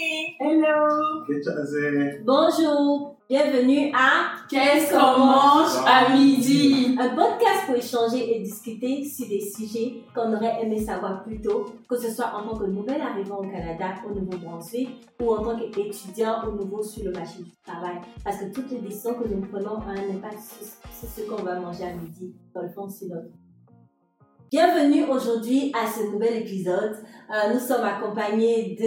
Hello. Bonjour. Bienvenue à Qu'est-ce qu'on mange à midi? Un podcast pour échanger et discuter sur des sujets qu'on aurait aimé savoir plus tôt, que ce soit en tant que nouvel arrivant au Canada, au Nouveau-Brunswick, ou en tant qu'étudiant au nouveau sur le marché du travail. Parce que toutes les décisions que nous prenons ont un impact sur ce qu'on va manger à midi, dans le fond, sur notre Bienvenue aujourd'hui à ce nouvel épisode. Euh, nous sommes accompagnés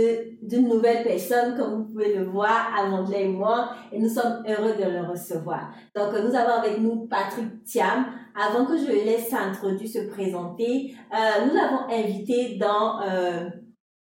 d'une nouvelle personne, comme vous pouvez le voir, Amandla et moi, et nous sommes heureux de le recevoir. Donc, nous avons avec nous Patrick Thiam. Avant que je laisse s'introduire, se présenter, euh, nous l'avons invité dans euh,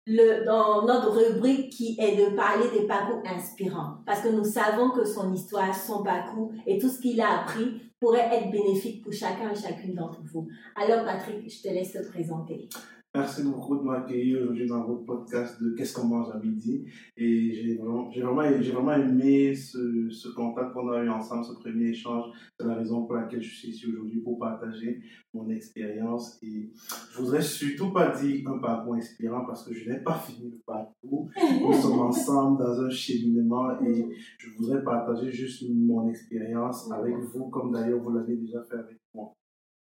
le, dans notre rubrique qui est de parler des parcours inspirants. Parce que nous savons que son histoire, son parcours et tout ce qu'il a appris pourrait être bénéfique pour chacun et chacune d'entre vous. Alors Patrick, je te laisse te présenter. Merci beaucoup de m'accueillir aujourd'hui dans votre podcast de Qu'est-ce qu'on mange à midi. Et j'ai vraiment, j'ai vraiment, j'ai vraiment aimé ce, ce contact qu'on a eu ensemble, ce premier échange. C'est la raison pour laquelle je suis ici aujourd'hui pour partager mon expérience. Et je voudrais surtout pas dire un parcours inspirant parce que je n'ai pas fini le parcours. Nous sommes ensemble dans un cheminement et je voudrais partager juste mon expérience avec vous, comme d'ailleurs vous l'avez déjà fait avec moi.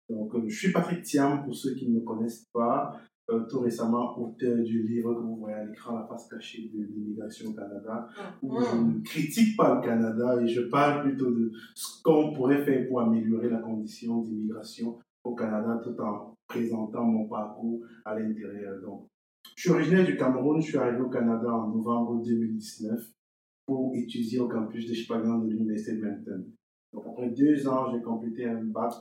Donc, euh, je suis Patrick Thiam pour ceux qui ne me connaissent pas. Euh, tout récemment auteur du livre que vous voyez à l'écran, La face cachée de l'immigration au Canada, où je ne critique pas le Canada et je parle plutôt de ce qu'on pourrait faire pour améliorer la condition d'immigration au Canada tout en présentant mon parcours à l'intérieur. Donc, je suis originaire du Cameroun, je suis arrivé au Canada en novembre 2019 pour étudier au campus de Chipagan de l'Université de Moncton. Donc, après deux ans, j'ai complété un bac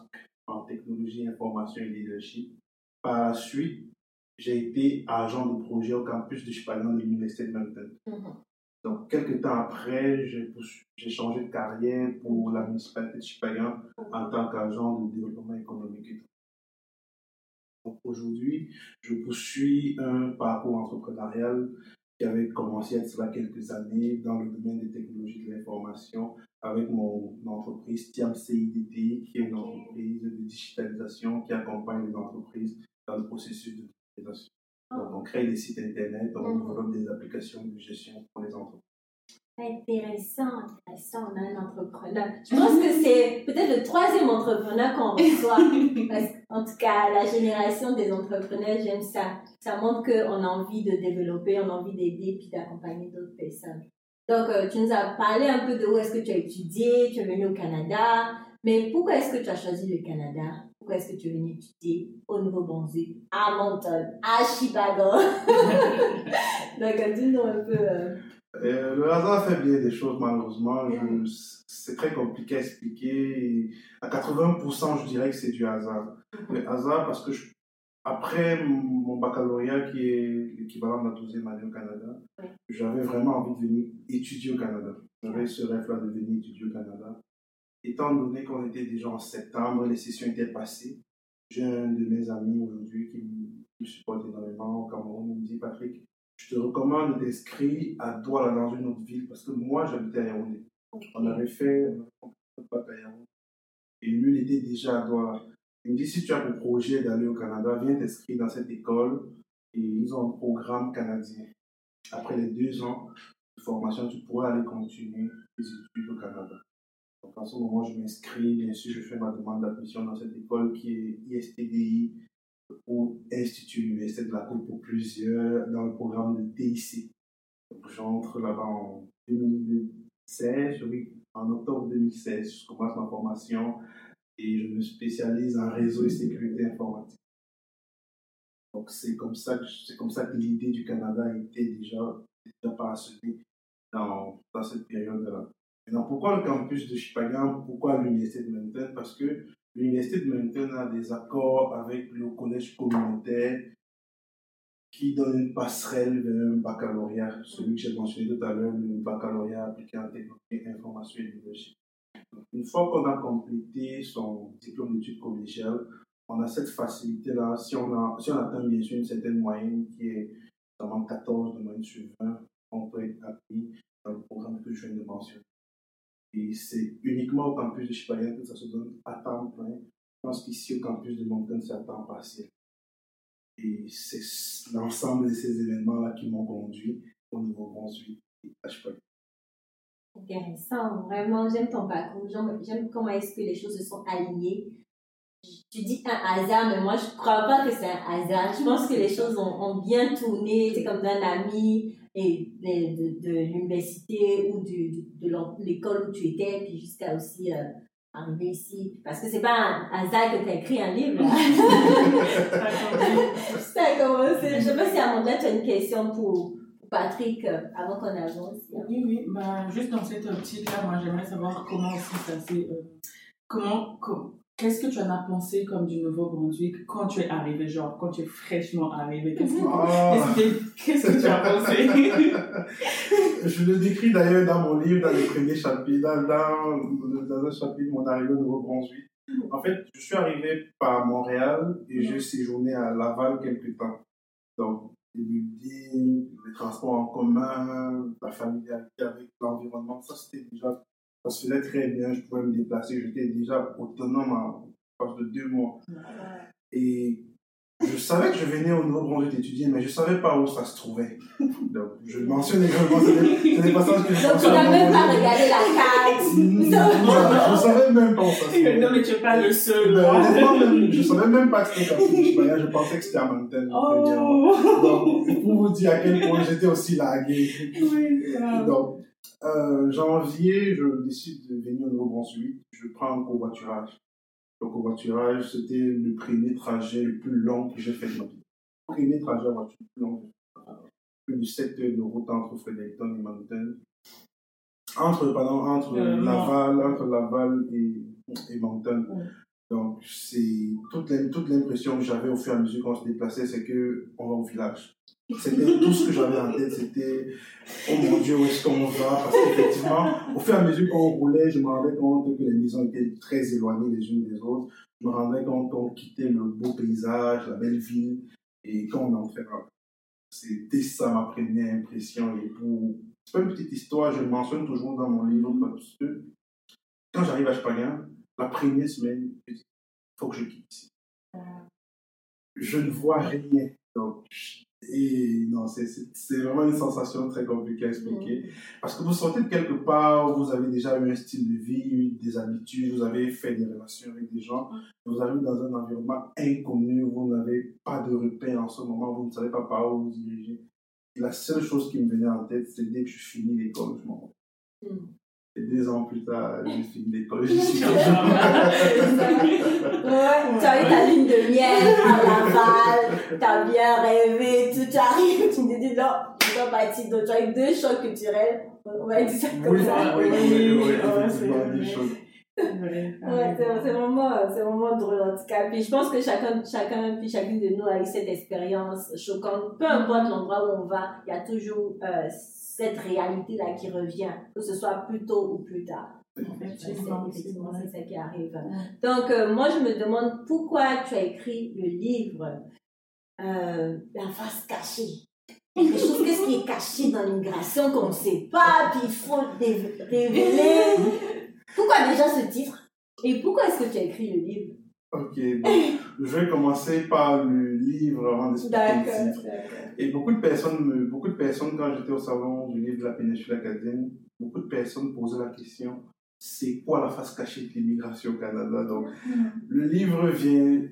en technologie, information et leadership. Par la suite, j'ai été agent de projet au campus de Chipagan de l'Université de Moncton. Mhm. Donc, quelques temps après, j'ai changé de carrière pour la municipalité de Chipagan en tant qu'agent de développement économique. aujourd'hui, je poursuis un parcours entrepreneurial qui avait commencé il y a de cela quelques années dans le domaine des technologies de l'information avec mon entreprise Tiam CIDT, qui est une entreprise de digitalisation qui accompagne les entreprises dans le processus de. Donc, on crée des sites internet, on Mhm. développe des applications de gestion pour les entreprises. Intéressant, intéressant, on a un entrepreneur. Je pense que c'est peut-être le troisième entrepreneur qu'on reçoit. Parce qu'en tout cas, la génération des entrepreneurs, j'aime ça. Ça montre qu'on a envie de développer, on a envie d'aider puis d'accompagner d'autres personnes. Donc, euh, tu nous as parlé un peu de où est-ce que tu as étudié, tu es venu au Canada. Mais pourquoi est-ce que tu as choisi le Canada? Pourquoi est-ce que tu es venu étudier au Nouveau-Brunswick, à Moncton, à Chicago? Donc, dis-nous un peu. euh, Euh, le hasard fait bien des choses, malheureusement. Je- C'est très compliqué à expliquer. À 80%, je dirais que c'est du hasard. Le hasard parce que je- après mon baccalauréat, qui est l'équivalent de la 12e année au Canada, j'avais vraiment envie de venir étudier au Canada. J'avais ce rêve-là de venir étudier au Canada. Étant donné qu'on était déjà en septembre, les sessions étaient passées, j'ai un de mes amis aujourd'hui qui me, supporte énormément au Cameroun. Il me dit Patrick, je te recommande de t'inscrire à Douala dans une autre ville parce que moi j'habitais à Yaoundé. On avait fait à Yaoundé. Et lui, il était déjà à Douala. Il me dit si tu as pour projet d'aller au Canada, viens t'inscrire dans cette école. Et ils ont un programme canadien. Après les deux ans de formation, tu pourras aller continuer tes études au Canada. Donc en ce moment, je m'inscris. Bien sûr, je fais ma demande d'admission dans cette école qui est ISTDI ou Institut Université de la Côte pour plusieurs dans le programme de TIC. Donc j'entre là-bas en 2016, oui, en octobre 2016, je commence ma formation et je me spécialise en réseau et sécurité informatique. Donc c'est comme ça que c'est comme ça que l'idée du Canada était déjà déjà parsemée dans, dans cette période-là. Pourquoi le campus de Chipagan Pourquoi l'université de Moncton Parce que l'université de Moncton a des accords avec le collège communautaire qui donne une passerelle vers un baccalauréat, celui que j'ai mentionné tout à l'heure, le baccalauréat appliqué en technologie, information et. Donc, Une fois qu'on a complété son diplôme d'études collégiales, on a cette facilité-là, si on, si on atteint bien sûr une certaine moyenne qui est notamment 14 de moyenne sur 20, on peut être appris dans le programme que je viens de mentionner. Et c'est uniquement au campus de Chipagan que ça se donne à temps plein. Je pense qu'ici, au campus de Moncton, c'est à temps partiel. Et c'est l'ensemble de ces événements-là qui m'ont conduit au Nouveau-Brunswick à. Intéressant, vraiment, j'aime ton parcours, j'aime j'aime comment est-ce que les choses se sont alignées. Tu dis un hasard, mais moi je ne crois pas que c'est un hasard. Je pense que les choses ont, ont bien tourné. C'est comme d'un ami et de, de, de l'université ou du, de l'en- l'école où tu étais, puis jusqu'à aussi euh, arriver ici. Parce que c'est pas un hasard que tu as écrit un livre. Ça a commencé. Je sais pas si Amanda, tu as une question pour, pour Patrick euh, avant qu'on avance. Oui, oui, bah, juste dans cette optique-là, moi j'aimerais savoir comment aussi ça s'est. euh, comment. com- Qu'est-ce que tu en as pensé comme du Nouveau-Brunswick quand tu es arrivé, genre quand tu es fraîchement arrivé? Qu'est-ce que, Ah. tu as pensé? Je le décris d'ailleurs dans mon livre, dans le premier chapitre, dans, dans, dans un chapitre, mon arrivée au Nouveau-Brunswick. En fait, je suis arrivé par Montréal et j'ai séjourné à Laval quelques temps. Donc, les buildings, les transports en commun, la familiarité avec l'environnement, ça c'était déjà, ça se faisait très bien, je pouvais me déplacer, j'étais déjà autonome en phase de deux mois. Et je savais que je venais au Nouveau-Brunswick étudier, mais je ne savais pas où ça se trouvait. Donc, je mentionne également, c'est des, des passages que je Donc tu n'as même pas regardé la carte. Non, je ne savais même pas où ça se trouvait. Non, mais tu n'es pas le seul. Même, je ne savais même pas que c'était comme je pensais que c'était à Mountain. Oh Donc, pour vous dire à quel point j'étais aussi largué. Oui. Donc, euh, janvier, je décide de venir au Nouveau-Brunswick. Je prends un covoiturage. Le covoiturage, c'était le premier trajet le plus long que j'ai fait de ma vie. Le premier trajet en voiture le plus long. Plus de 7 heures de route entre Fredericton et Mountain. Entre, pardon, entre Euh, Laval, entre Laval et, et Mountain. Ouais. Donc, c'est toute l'im- toute l'impression que j'avais au fur et à mesure qu'on se déplaçait, c'est que on va au village. C'était tout ce que j'avais en tête, c'était oh mon Dieu, où est-ce qu'on va? Parce qu'effectivement, au fur et à mesure qu'on roulait, je me rendais compte que les maisons étaient très éloignées les unes des autres. Je me rendais compte qu'on quittait le beau paysage, la belle ville, et quand on entrait C'était ça ma première impression. Et pour. Pas une petite histoire, je le mentionne toujours dans mon livre, parce que quand j'arrive à Spagan, la première semaine, faut que je quitte ici. Je ne vois rien. Donc, et non, c'est- vraiment une sensation très compliquée à expliquer. Parce que vous sortez de quelque part vous avez déjà eu un style de vie, des habitudes, vous avez fait des relations avec des gens, vous arrivez dans un environnement inconnu, vous n'avez pas de repère en ce moment, vous ne savez pas par où vous dirigez. La seule chose qui me venait en tête, c'est dès que je finis l'école, je m'en vais. Mm. Et deux ans plus tard, j'ai fini l'école, je suis Ouais, tu as eu ta lune de miel à Laval, tu as bien rêvé, tout tu arrives, tu te dis non, je dois bâtir, donc tu as eu deux chocs culturels, on va dire ça comme Oui, ça. oui, oui, oui, oui, oui, Ouais, c'est vraiment, c'est vraiment drôle en tout cas. Puis je pense que chacun, chacun, puis chacune de nous a eu cette expérience choquante. Peu importe l'endroit où on va, il y a toujours euh, cette réalité-là qui revient, que ce soit plus tôt ou plus tard. Effectivement, C'est- ça qui arrive. Ouais. Donc, euh, moi, je me demande pourquoi tu as écrit le livre euh, La face cachée. Quelque chose, qu'est-ce qui est caché dans l'immigration qu'on ne sait pas, puis il faut révéler. Pourquoi déjà ce titre? Et pourquoi est-ce que tu as écrit le livre? Ok, bon, je vais commencer par le livre avant d'expliquer le titre. Et beaucoup de personnes, me- beaucoup de personnes, quand j'étais au salon du livre de la péninsule acadienne, beaucoup de personnes posaient la question c'est quoi la face cachée de l'immigration au Canada? Donc, le livre vient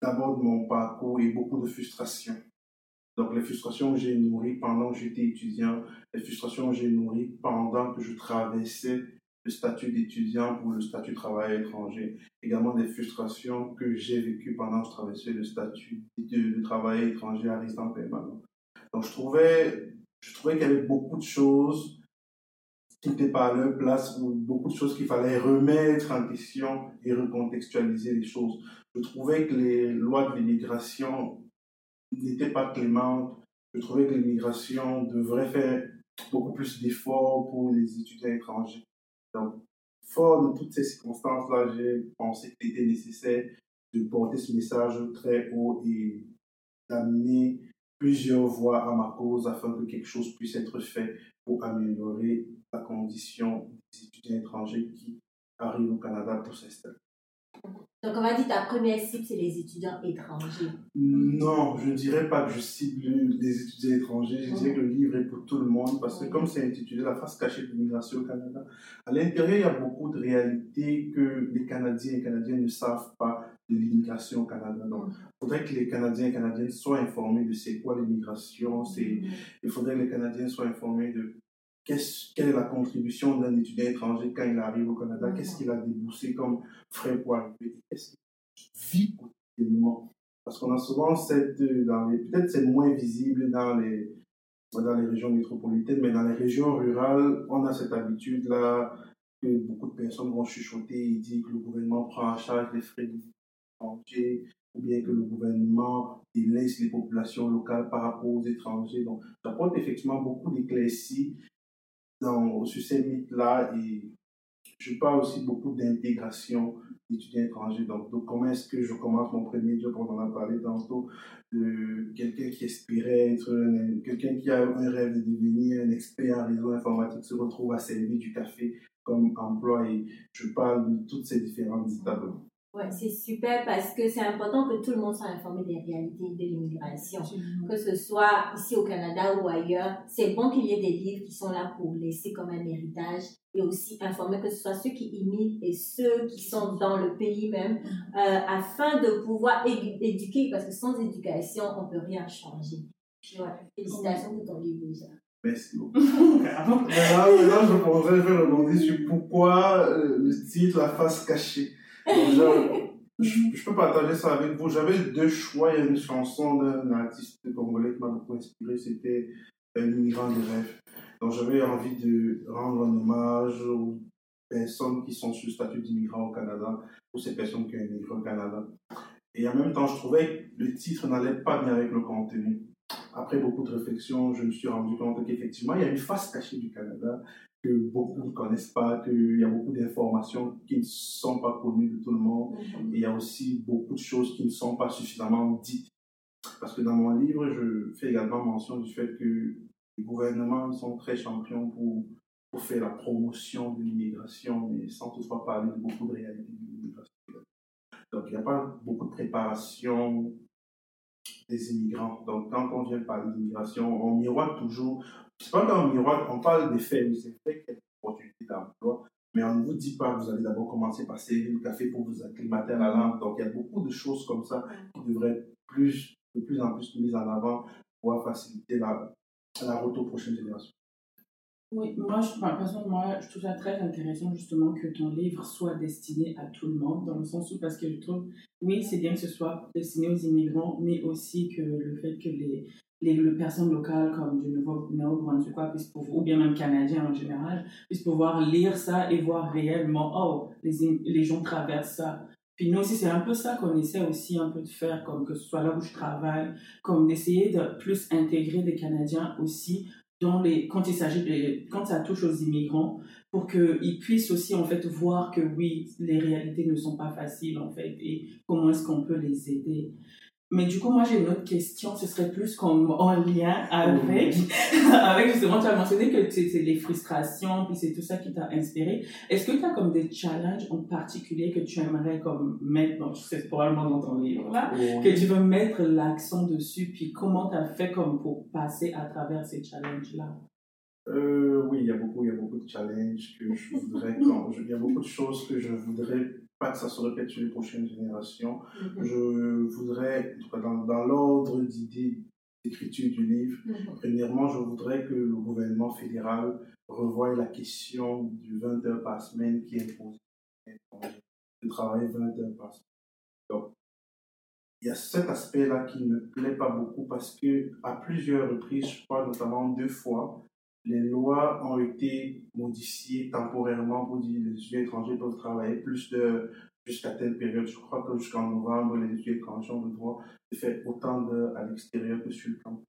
d'abord de mon parcours et beaucoup de frustrations. Donc, les frustrations que j'ai nourries pendant que j'étais étudiant, les frustrations que j'ai nourries pendant que je traversais le statut d'étudiant pour le statut de travailleur étranger. Également des frustrations que j'ai vécues pendant que je traversais le statut de, de travailleur étranger à résident permanent. Donc, je trouvais, je trouvais qu'il y avait beaucoup de choses qui n'étaient pas à leur place ou beaucoup de choses qu'il fallait remettre en question et recontextualiser les choses. Je trouvais que les lois de l'immigration n'étaient pas clémentes. Je trouvais que l'immigration devrait faire beaucoup plus d'efforts pour les étudiants étrangers. Donc, fort de toutes ces circonstances-là, j'ai pensé qu'il était nécessaire de porter ce message très haut et d'amener plusieurs voix à ma cause afin que quelque chose puisse être fait pour améliorer la condition des étudiants étrangers qui arrivent au Canada pour s'installer. Donc, on va dire ta première cible, c'est les étudiants étrangers. Non, je ne dirais pas que je cible les étudiants étrangers. Je dirais que le livre est pour tout le monde parce que, comme c'est intitulé La face cachée de l'immigration au Canada, à l'intérieur, il y a beaucoup de réalités que les Canadiens et Canadiennes ne savent pas de l'immigration au Canada. Donc, il faudrait que les Canadiens et Canadiennes soient informés de c'est quoi l'immigration. Il faudrait que les Canadiens soient informés de quelle est la contribution d'un étudiant étranger quand il arrive au Canada, qu'est-ce qu'il a déboursé comme frais pour arriver, qu'est-ce qu'il vit quotidiennement? Parce qu'on a souvent cette, peut-être c'est moins visible dans les, dans les régions métropolitaines, mais dans les régions rurales, on a cette habitude-là que beaucoup de personnes vont chuchoter et dire que le gouvernement prend en charge les frais étrangers, ou bien que le gouvernement délaisse les populations locales par rapport aux étrangers. Donc, ça porte effectivement beaucoup d'éclaircies dans, sur ces mythes-là et je parle aussi beaucoup d'intégration d'étudiants étrangers. Donc, donc comment est-ce que je commence mon premier job On en a parlé tantôt de quelqu'un qui espérait être quelqu'un qui a un rêve de devenir un expert en réseau informatique se retrouve à servir du café comme emploi et je parle de toutes ces différentes étapes. Ouais, c'est super parce que c'est important que tout le monde soit informé des réalités de l'immigration. Que ce soit ici au Canada ou ailleurs, c'est bon qu'il y ait des livres qui sont là pour laisser comme un héritage et aussi informer que ce soit ceux qui imitent et ceux qui sont dans le pays même mm. euh, afin de pouvoir éduquer parce que sans éducation, on ne peut rien changer. Félicitations pour ton livre déjà. Merci beaucoup. maintenant, maintenant, je pourrais rebondir sur pourquoi euh, le titre La face cachée je, peux partager ça avec vous. J'avais deux choix. Il y a une chanson d'un artiste congolais qui m'a beaucoup inspiré. C'était L'immigrant des rêves. Donc j'avais envie de rendre un hommage aux personnes qui sont sur le statut d'immigrant au Canada, ou ces personnes qui ont immigré au Canada. Et en même temps, je trouvais que le titre n'allait pas bien avec le contenu. Après beaucoup de réflexion, je me suis rendu compte qu'effectivement, il y a une face cachée du Canada que beaucoup ne connaissent pas, qu'il y a beaucoup d'informations qui ne sont pas connues de tout le monde. Mhm. Et il y a aussi beaucoup de choses qui ne sont pas suffisamment dites. Parce que dans mon livre, je fais également mention du fait que les gouvernements sont très champions pour, pour faire la promotion de l'immigration, mais sans toutefois parler de beaucoup de réalités de l'immigration. Donc, il n'y a pas beaucoup de préparation des immigrants. Donc, quand on vient parler d'immigration, on miroite toujours c'est pas dans miroir, on parle des faits, c'est fait qu'il y a des opportunités d'emploi, mais on ne vous dit pas que vous allez d'abord commencer par servir le café pour vous acclimater à la langue. Donc il y a beaucoup de choses comme ça qui devraient être plus, de plus en plus mises en avant pour faciliter la, la route aux prochaines générations. Oui, moi, je, moi, je trouve ça très intéressant justement que ton livre soit destiné à tout le monde, dans le sens où, parce que je trouve, oui, c'est bien que ce soit destiné aux immigrants, mais aussi que le fait que les, les, personnes locales comme du Nouveau-Brunswick ou bien même Canadiens en général, puissent pouvoir lire ça et voir réellement, oh, les, les gens traversent ça. Puis nous aussi, c'est un peu ça qu'on essaie aussi un peu de faire, comme que ce soit là où je travaille, comme d'essayer de plus intégrer des Canadiens aussi dans les, quand il s'agit quand ça touche aux immigrants, pour qu'ils puissent aussi en fait voir que oui, les réalités ne sont pas faciles en fait et comment est-ce qu'on peut les aider. Mais du coup, moi, j'ai une autre question. Ce serait plus comme en lien avec, avec justement, tu as mentionné que c'est les frustrations, puis c'est tout ça qui t'a inspiré. Est-ce que tu as comme des challenges en particulier que tu aimerais comme mettre, dans, c'est probablement dans ton livre là, que tu veux mettre l'accent dessus, puis comment tu as fait comme pour passer à travers ces challenges-là? Euh, oui, il y a beaucoup, il y a beaucoup de challenges que je voudrais, quand, il y a beaucoup de choses que je voudrais pas que ça se répète sur les prochaines générations. Mhm. Je voudrais, dans, dans l'ordre d'idées d'écriture du livre, mhm. premièrement, je voudrais que le gouvernement fédéral revoie la question du 20 heures par semaine qui impose de travailler 20 heures par semaine. Donc, il y a cet aspect-là qui ne me plaît pas beaucoup parce que à plusieurs reprises, je crois notamment deux fois, les lois ont été modifiées temporairement pour dire que les étudiants étrangers peuvent travailler plus de jusqu'à telle période. Je crois que jusqu'en novembre, les étudiants étrangers ont le droit de faire autant d'heures à l'extérieur que sur le camp.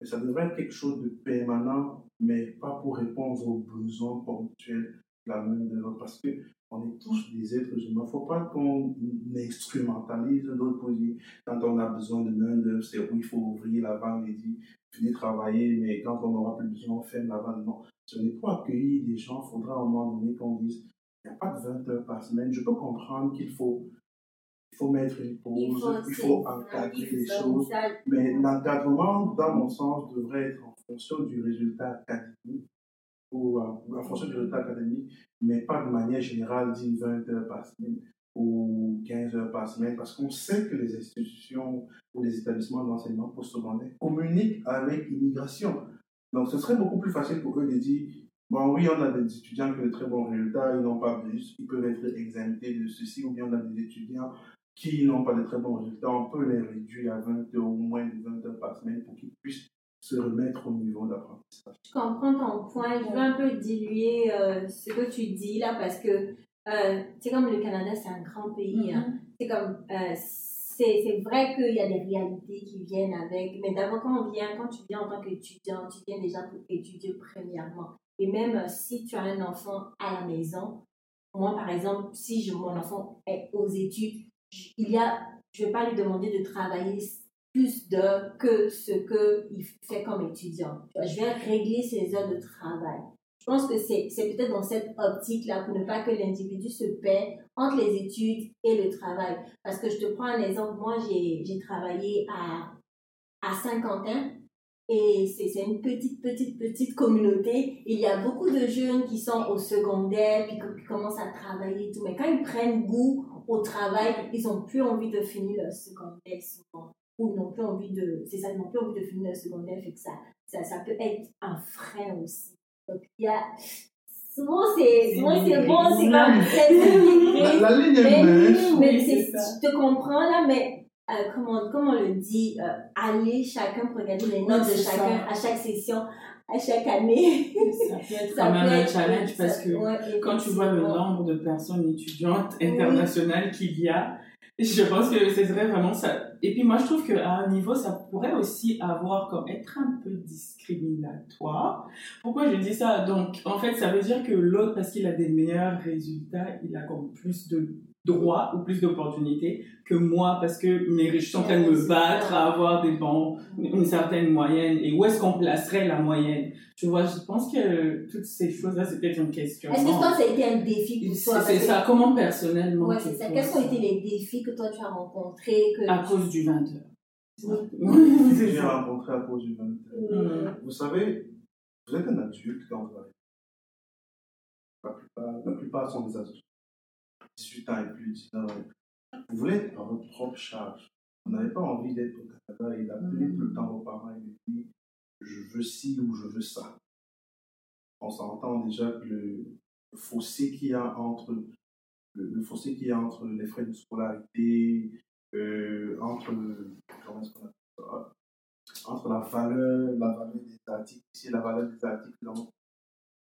Et ça devrait être quelque chose de permanent, mais pas pour répondre aux besoins ponctuels de la main de l'autre. Parce que on est tous des êtres humains. Il ne faut pas qu'on instrumentalise notre position. Quand on a besoin de main-d'œuvre, c'est où il faut ouvrir la vanne et dire venez travailler, mais quand on n'aura plus besoin, on ferme la vanne. Non, ce n'est pas accueillir des gens. Il faudra à un moment donné qu'on dise il n'y a pas de 20 heures par semaine. Je peux comprendre qu'il faut faut mettre une pause, Il faut, il encadrer les choses. Mais l'encadrement, dans mon sens, devrait être en fonction du résultat académique ou euh, en fonction du résultat académique, mais pas de manière générale, dit 20 heures par semaine ou 15 heures par semaine, parce qu'on sait que les institutions ou les établissements d'enseignement postsecondaire communiquent avec l'immigration. Donc, ce serait beaucoup plus facile pour eux de dire Bon, oui, on a des étudiants qui ont de très bons résultats, ils n'ont pas plus, ils peuvent être exemptés de ceci, ou bien on a des étudiants qui n'ont pas de très bons résultats, on peut les réduire à 20 heures ou moins de 20 heures par semaine pour qu'ils puissent se remettre au niveau d'apprentissage. Je comprends ton point. Je veux un peu diluer euh, ce que tu dis là parce que euh, c'est comme le Canada, c'est un grand pays. hein. C'est comme euh, c'est vrai qu'il y a des réalités qui viennent avec, mais d'abord quand on vient, quand tu viens en tant qu'étudiant, tu viens déjà pour étudier premièrement. Et même euh, si tu as un enfant à la maison, moi par exemple, si je, mon enfant est aux études, il y a, je vais pas lui demander de travailler plus d'heures que ce qu'il fait comme étudiant. Je vais régler ses heures de travail. Je pense que c'est peut-être dans cette optique-là pour ne pas que l'individu se perd entre les études et le travail. Parce que je te prends un exemple, moi j'ai travaillé à, à Saint-Quentin et c'est une petite, petite, petite communauté. Il y a beaucoup de jeunes qui sont au secondaire, puis qui commencent à travailler tout. Mais quand ils prennent goût au travail, ils n'ont plus envie de finir leur secondaire souvent. Ou ils n'ont plus envie de... C'est ça, ils n'ont plus envie de finir leur secondaire. Ça, ça, ça peut être un frein aussi. Donc, il y a... Souvent, c'est souvent, c'est bon, c'est comme... C'est La, la ligne est mais, mais c'est- je te comprends là, mais euh, comment, comment on le dit, euh, aller chacun pour regarder les notes de chacun ça. à chaque session, à chaque année. Ça peut être Ça quand même peut un challenge ça- parce que ouais, quand tu vois le nombre de personnes étudiantes internationales qu'il y a, je pense que ce serait vraiment ça. Et puis moi, je trouve qu'à un niveau, ça pourrait aussi avoir comme être un peu discriminatoire. Pourquoi je dis ça? Donc, en fait, ça veut dire que l'autre, parce qu'il a des meilleurs résultats, il a comme plus de droits ou plus d'opportunités que moi, parce que mes riches sont en train de me battre à avoir des bons, une certaine moyenne. Et où est-ce qu'on placerait la moyenne? Tu vois, je pense que toutes ces choses-là, c'est peut-être une question. Est-ce que toi, ça a été un défi pour toi? C'est Parce que- ça, comment personnellement Ouais, c'est ça. Quels ont ça? été les défis que toi tu as rencontrés que À cause du 20 heures. Oui. C'est J'ai ça. rencontré à cause du 20 Euh, Vous savez, vous êtes un adulte quand vous arrivez. La plupart, la plupart sont des adultes. 18 ans et plus, 19 ans et plus. Vous voulez être à votre propre charge. Vous n'avez pas envie d'être au Canada et d'appeler tout le temps vos parents et de dire je veux ci ou je veux ça. On s'entend déjà que le fossé qu'il y a entre le, le fossé qu'il y a entre les frais de scolarité, euh, entre comment est-ce qu'on appelle ça entre la valeur, la valeur des articles ici la valeur des articles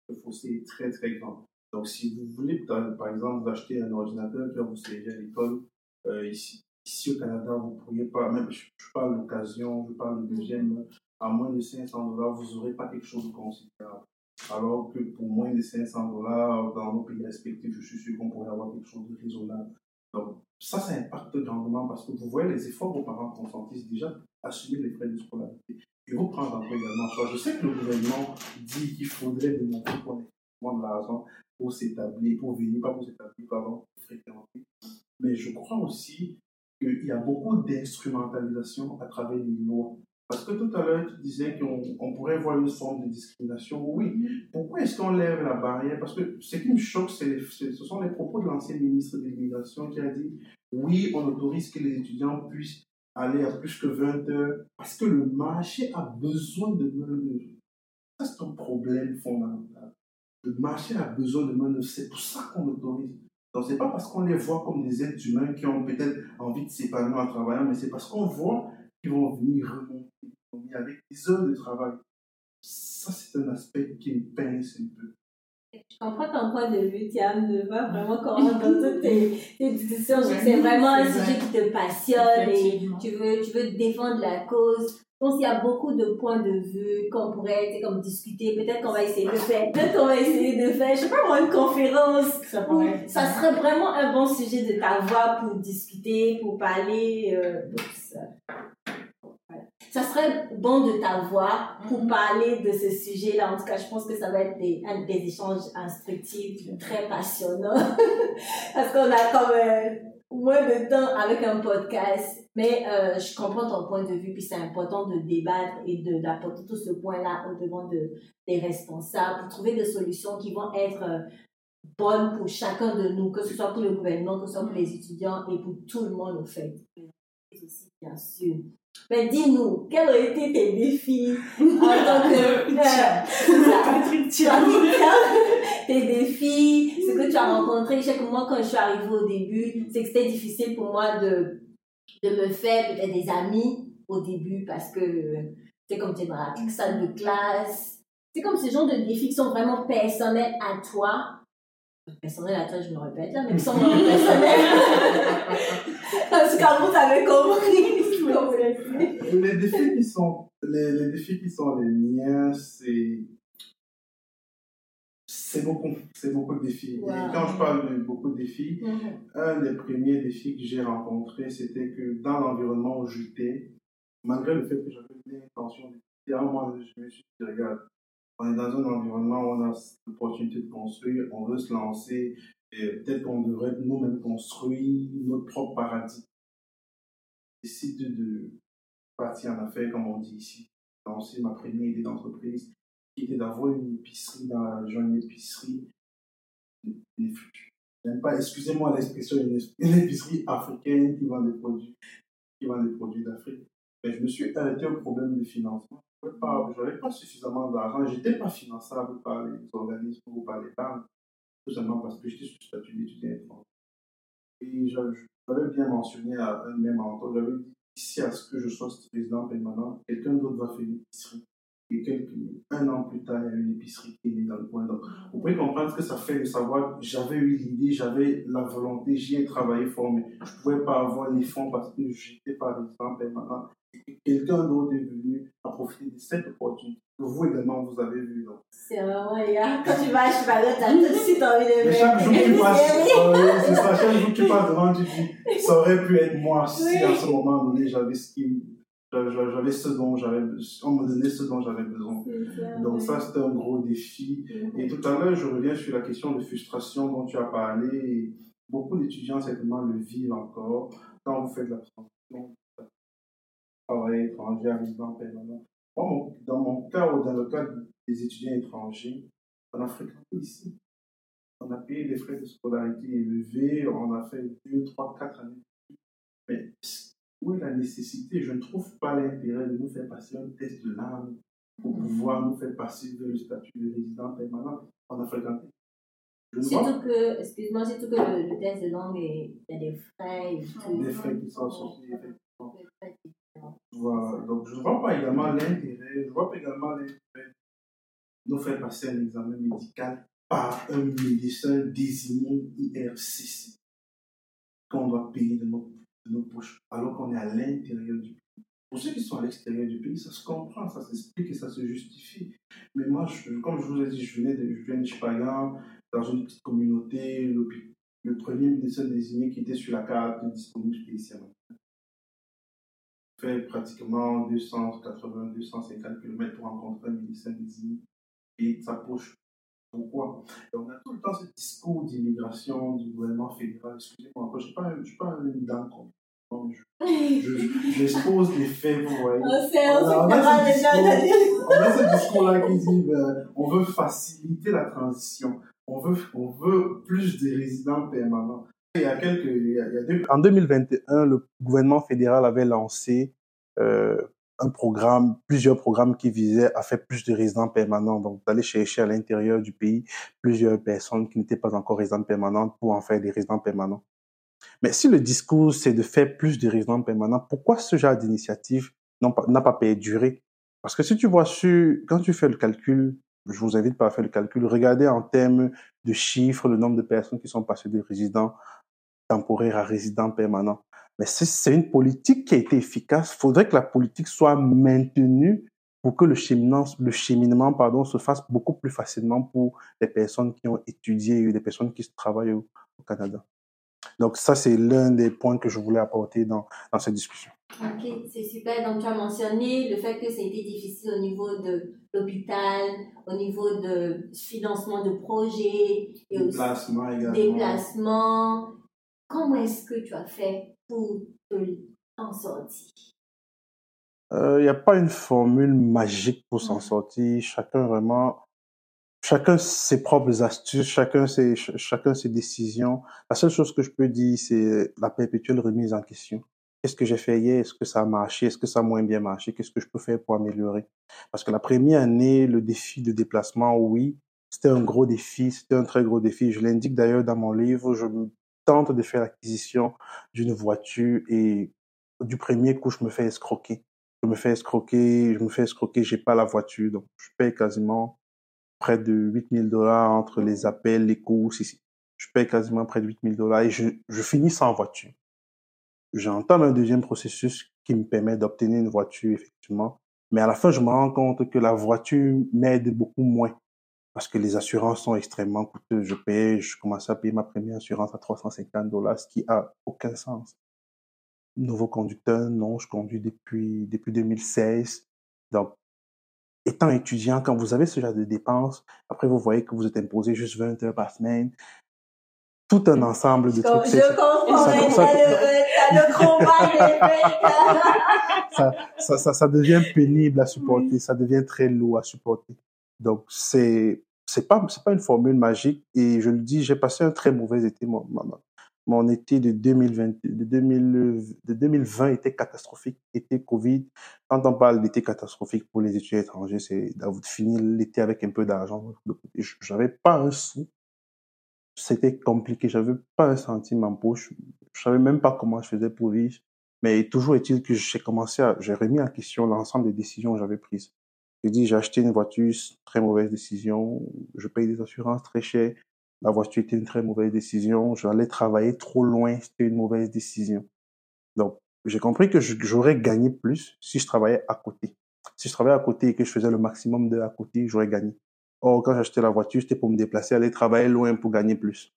le fossé est très très grand. Donc si vous voulez par exemple vous acheter un ordinateur va vous servir à l'école, euh, ici, au Canada, vous ne pourriez pas, même je, je parle d'occasion, je parle de deuxième, à moins de 500 dollars, vous n'aurez pas quelque chose de considérable. Alors que pour moins de 500 dollars, dans nos pays respectifs, je suis sûr qu'on pourrait avoir quelque chose de raisonnable. Donc, ça, ça impacte grandement parce que vous voyez les efforts que vos parents consentissent déjà à assumer les frais de scolarité et vous prendre en compte également. Je sais que le gouvernement dit qu'il faudrait démontrer qu'on effectivement de l'argent pour s'établir, pour venir, pas pour s'établir, pardon, pour fréquenter. Mais je crois aussi qu'il y a beaucoup d'instrumentalisation à travers les lois. Parce que tout à l'heure, tu disais qu'on on pourrait voir une forme de discrimination. Oui, pourquoi est-ce qu'on lève la barrière? Parce que ce qui me choque, c'est- ce sont les propos de l'ancien ministre de l'Immigration qui a dit oui, on autorise que les étudiants puissent aller à plus que 20 heures parce que le marché a besoin de main-d'œuvre. Ça, c'est un problème fondamental. Le marché a besoin de main-d'œuvre. C'est pour ça qu'on l'autorise. Donc, c'est pas parce qu'on les voit comme des êtres humains qui ont peut-être envie de s'épanouir en travaillant, mais c'est parce qu'on voit qu'ils vont venir remonter avec des heures de travail. Ça, c'est un aspect qui me pince un peu. Je comprends ton point de vue, Tiam, ne pas vraiment comment dans toutes tes, tes discussions. C'est vraiment un sujet qui te passionne et tu veux, tu veux défendre la cause. Je pense qu'il y a beaucoup de points de vue qu'on pourrait comme discuter. Peut-être qu'on va essayer de faire, peut-être qu'on va essayer de faire, je sais pas moi, une conférence. Ça pourrait Ça serait vraiment un bon sujet de t'avoir pour discuter, pour parler euh, ça. Voilà. Ça serait bon de t'avoir pour Mhm. parler de ce sujet-là. En tout cas, je pense que ça va être des, un- des échanges instructifs, très passionnants. Parce qu'on a comme, euh, moins de temps avec un podcast. Mais euh, je comprends ton point de vue, puis c'est important de débattre et d'apporter tout ce point-là au devant de, des responsables pour trouver des solutions qui vont être euh, bonnes pour chacun de nous, que ce soit pour le gouvernement, que ce soit pour les étudiants et pour tout le monde, au fait. Aussi, bien sûr. Mais dis-nous, quels ont été tes défis en tant que... Patrick tes défis, ce que tu as rencontré. Je sais que moi, quand je suis arrivée au début, c'est que c'était difficile pour moi de, de me faire peut-être des amis au début parce que c'est comme tu es dans la salle de classe. C'est comme ce genre de défis qui sont vraiment personnels à toi. Personnels à toi, je me répète là, mais qui sont vraiment personnels. Parce t'avais compris. les défis qui sont les, les défis qui sont les miens, c'est c'est beaucoup, c'est beaucoup de défis. Et quand je parle de beaucoup de défis, mm-hmm. un des premiers défis que j'ai rencontré, c'était que dans l'environnement où j'étais, malgré le fait que j'avais l'intention de à un moment, je me suis dit, regarde, on est dans un environnement où on a l'opportunité de construire, on veut se lancer, et peut-être qu'on devrait nous-mêmes construire notre propre paradis. Décide de partir en affaires, comme on dit ici, lancer ma première idée d'entreprise, était d'avoir une épicerie dans une épicerie. J'aime pas, excusez-moi l'expression, une, épicerie africaine qui vend des produits, qui vend des produits d'Afrique. Mais je me suis arrêté au problème de financement. Je n'avais pas suffisamment d'argent, je n'étais pas finançable par les organismes ou par les banques, tout simplement parce que j'étais sous statut d'étudiant étranger. Et j'avais bien mentionné à un de mes mentors, j'avais dit, ici à ce que je sois président permanent, quelqu'un d'autre va faire une épicerie et quelques, un an plus tard, il y a une épicerie qui est née dans le coin. Donc, vous pouvez comprendre ce que ça fait de savoir j'avais eu l'idée, j'avais la volonté, j'y ai travaillé fort, mais je ne pouvais pas avoir les fonds parce que je n'étais pas résident permanent. Quelqu'un d'autre est venu à profiter de cette opportunité que vous également vous avez vu. C'est vraiment, a quand tu vas à Chicago, tu as tout de suite envie de Mais chaque jour que tu passes, c'est ça, chaque jour que tu passes devant, tu dis, ça aurait pu être moi si à ce moment donné j'avais ce qui j'avais ce dont j'avais on me donnait ce dont j'avais besoin. Donc ça c'était un gros défi. Et tout à l'heure je reviens sur la question de frustration dont tu as parlé. Beaucoup d'étudiants certainement le vivent encore quand vous faites la transition travail étranger résident permanent Moi, dans mon cas ou dans le cas des étudiants étrangers on a fréquenté ici on a payé des frais de scolarité élevés on a fait deux trois quatre années mais où est la nécessité? Je ne trouve pas l'intérêt de nous faire passer un test de langue pour pouvoir nous faire passer vers le statut de résident permanent en Afrique. Surtout que, excuse-moi, surtout que le, test de langue, il y a des frais. Des frais qui sont associés. Voilà, donc je ne vois pas également l'intérêt, je vois pas également l'intérêt de nous faire passer un examen médical par un médecin désigné IR6 qu'on doit payer de nos poches, alors qu'on est à l'intérieur du pays. Pour ceux qui sont à l'extérieur du pays, ça se comprend, ça s'explique et ça se justifie. Mais moi, comme je vous ai dit, je venais de, je viens de dans une petite communauté, le, le premier médecin désigné qui était sur la carte disponible, à fait pratiquement 280, 250 km pour rencontrer un médecin désigné et sa poche pourquoi? Et on a tout le temps ce discours d'immigration du gouvernement fédéral. Excusez-moi, je ne suis pas, je suis pas une dame comme J'expose je, les faits, vous voyez. On, sait, on, on, a, ce discours-là qui dit ben, on veut faciliter la transition, on veut, on veut plus de résidents permanents. A En 2021, le gouvernement fédéral avait lancé euh, un programme, plusieurs programmes qui visaient à faire plus de résidents permanents, donc d'aller chercher à l'intérieur du pays plusieurs personnes qui n'étaient pas encore résidents permanents pour en faire des résidents permanents. Mais si le discours c'est de faire plus de résidents permanents, pourquoi ce genre d'initiative n'a pas perduré? Parce que si tu vois sur, quand tu fais le calcul, je vous invite pas à faire le calcul, regardez en termes de chiffres le nombre de personnes qui sont passées de résidents temporaires à résidents permanents. Mais si c'est une politique qui a été efficace, il faudrait que la politique soit maintenue pour que le cheminement, le cheminement pardon, se fasse beaucoup plus facilement pour les personnes qui ont étudié et les personnes qui travaillent au, Canada. Donc ça, c'est l'un des points que je voulais apporter dans, dans cette discussion. Ok, c'est super. Donc tu as mentionné le fait que c'était difficile au niveau de l'hôpital, au niveau de financement de projets, et déplacement également. Déplacement, comment est-ce que tu as fait pour t'en sortir? Il euh, n'y a pas une formule magique pour s'en sortir. Chacun vraiment, chacun ses propres astuces, chacun ses, chacun ses décisions. La seule chose que je peux dire, c'est la perpétuelle remise en question. Qu'est-ce que j'ai fait hier? Est-ce que ça a marché? Est-ce que ça a moins bien marché? Qu'est-ce que je peux faire pour améliorer? Parce que la première année, le défi de déplacement, oui, c'était un gros défi, c'était un très gros défi. Je l'indique d'ailleurs dans mon livre. Je tente de faire l'acquisition d'une voiture et du premier coup, je me fais escroquer. Je me fais escroquer, je me fais escroquer, j'ai pas la voiture. Donc, je paye quasiment près de 8000 dollars entre les appels, les courses ici. Je paye quasiment près de 8000 dollars et je, je finis sans voiture. J'entends un deuxième processus qui me permet d'obtenir une voiture, effectivement. Mais à la fin, je me rends compte que la voiture m'aide beaucoup moins parce que les assurances sont extrêmement coûteuses. Je payais, je commençais à payer ma première assurance à 350 dollars, ce qui a aucun sens. Nouveau conducteur, non, je conduis depuis, depuis 2016. Donc, étant étudiant, quand vous avez ce genre de dépenses, après vous voyez que vous êtes imposé juste 20 heures par semaine, tout un ensemble de trucs. Je comprends, ça, ça, ça, ça, devient pénible à supporter, ça devient très lourd à supporter. Donc, c'est, c'est pas, c'est pas une formule magique. Et je le dis, j'ai passé un très mauvais été. Mon, mon été de 2020, de, 2000, de 2020 était catastrophique. Été Covid. Quand on parle d'été catastrophique pour les étudiants étrangers, c'est d'avoir fini l'été avec un peu d'argent. J'avais pas un sou c'était compliqué. J'avais pas un centime en poche. Je savais même pas comment je faisais pour vivre. Mais toujours est-il que j'ai commencé à, j'ai remis en question l'ensemble des décisions que j'avais prises. J'ai dit, j'ai acheté une voiture, très mauvaise décision. Je paye des assurances très chères. La voiture était une très mauvaise décision. J'allais travailler trop loin, c'était une mauvaise décision. Donc, j'ai compris que j'aurais gagné plus si je travaillais à côté. Si je travaillais à côté et que je faisais le maximum de à côté, j'aurais gagné. Or, quand j'achetais la voiture, c'était pour me déplacer, aller travailler loin pour gagner plus.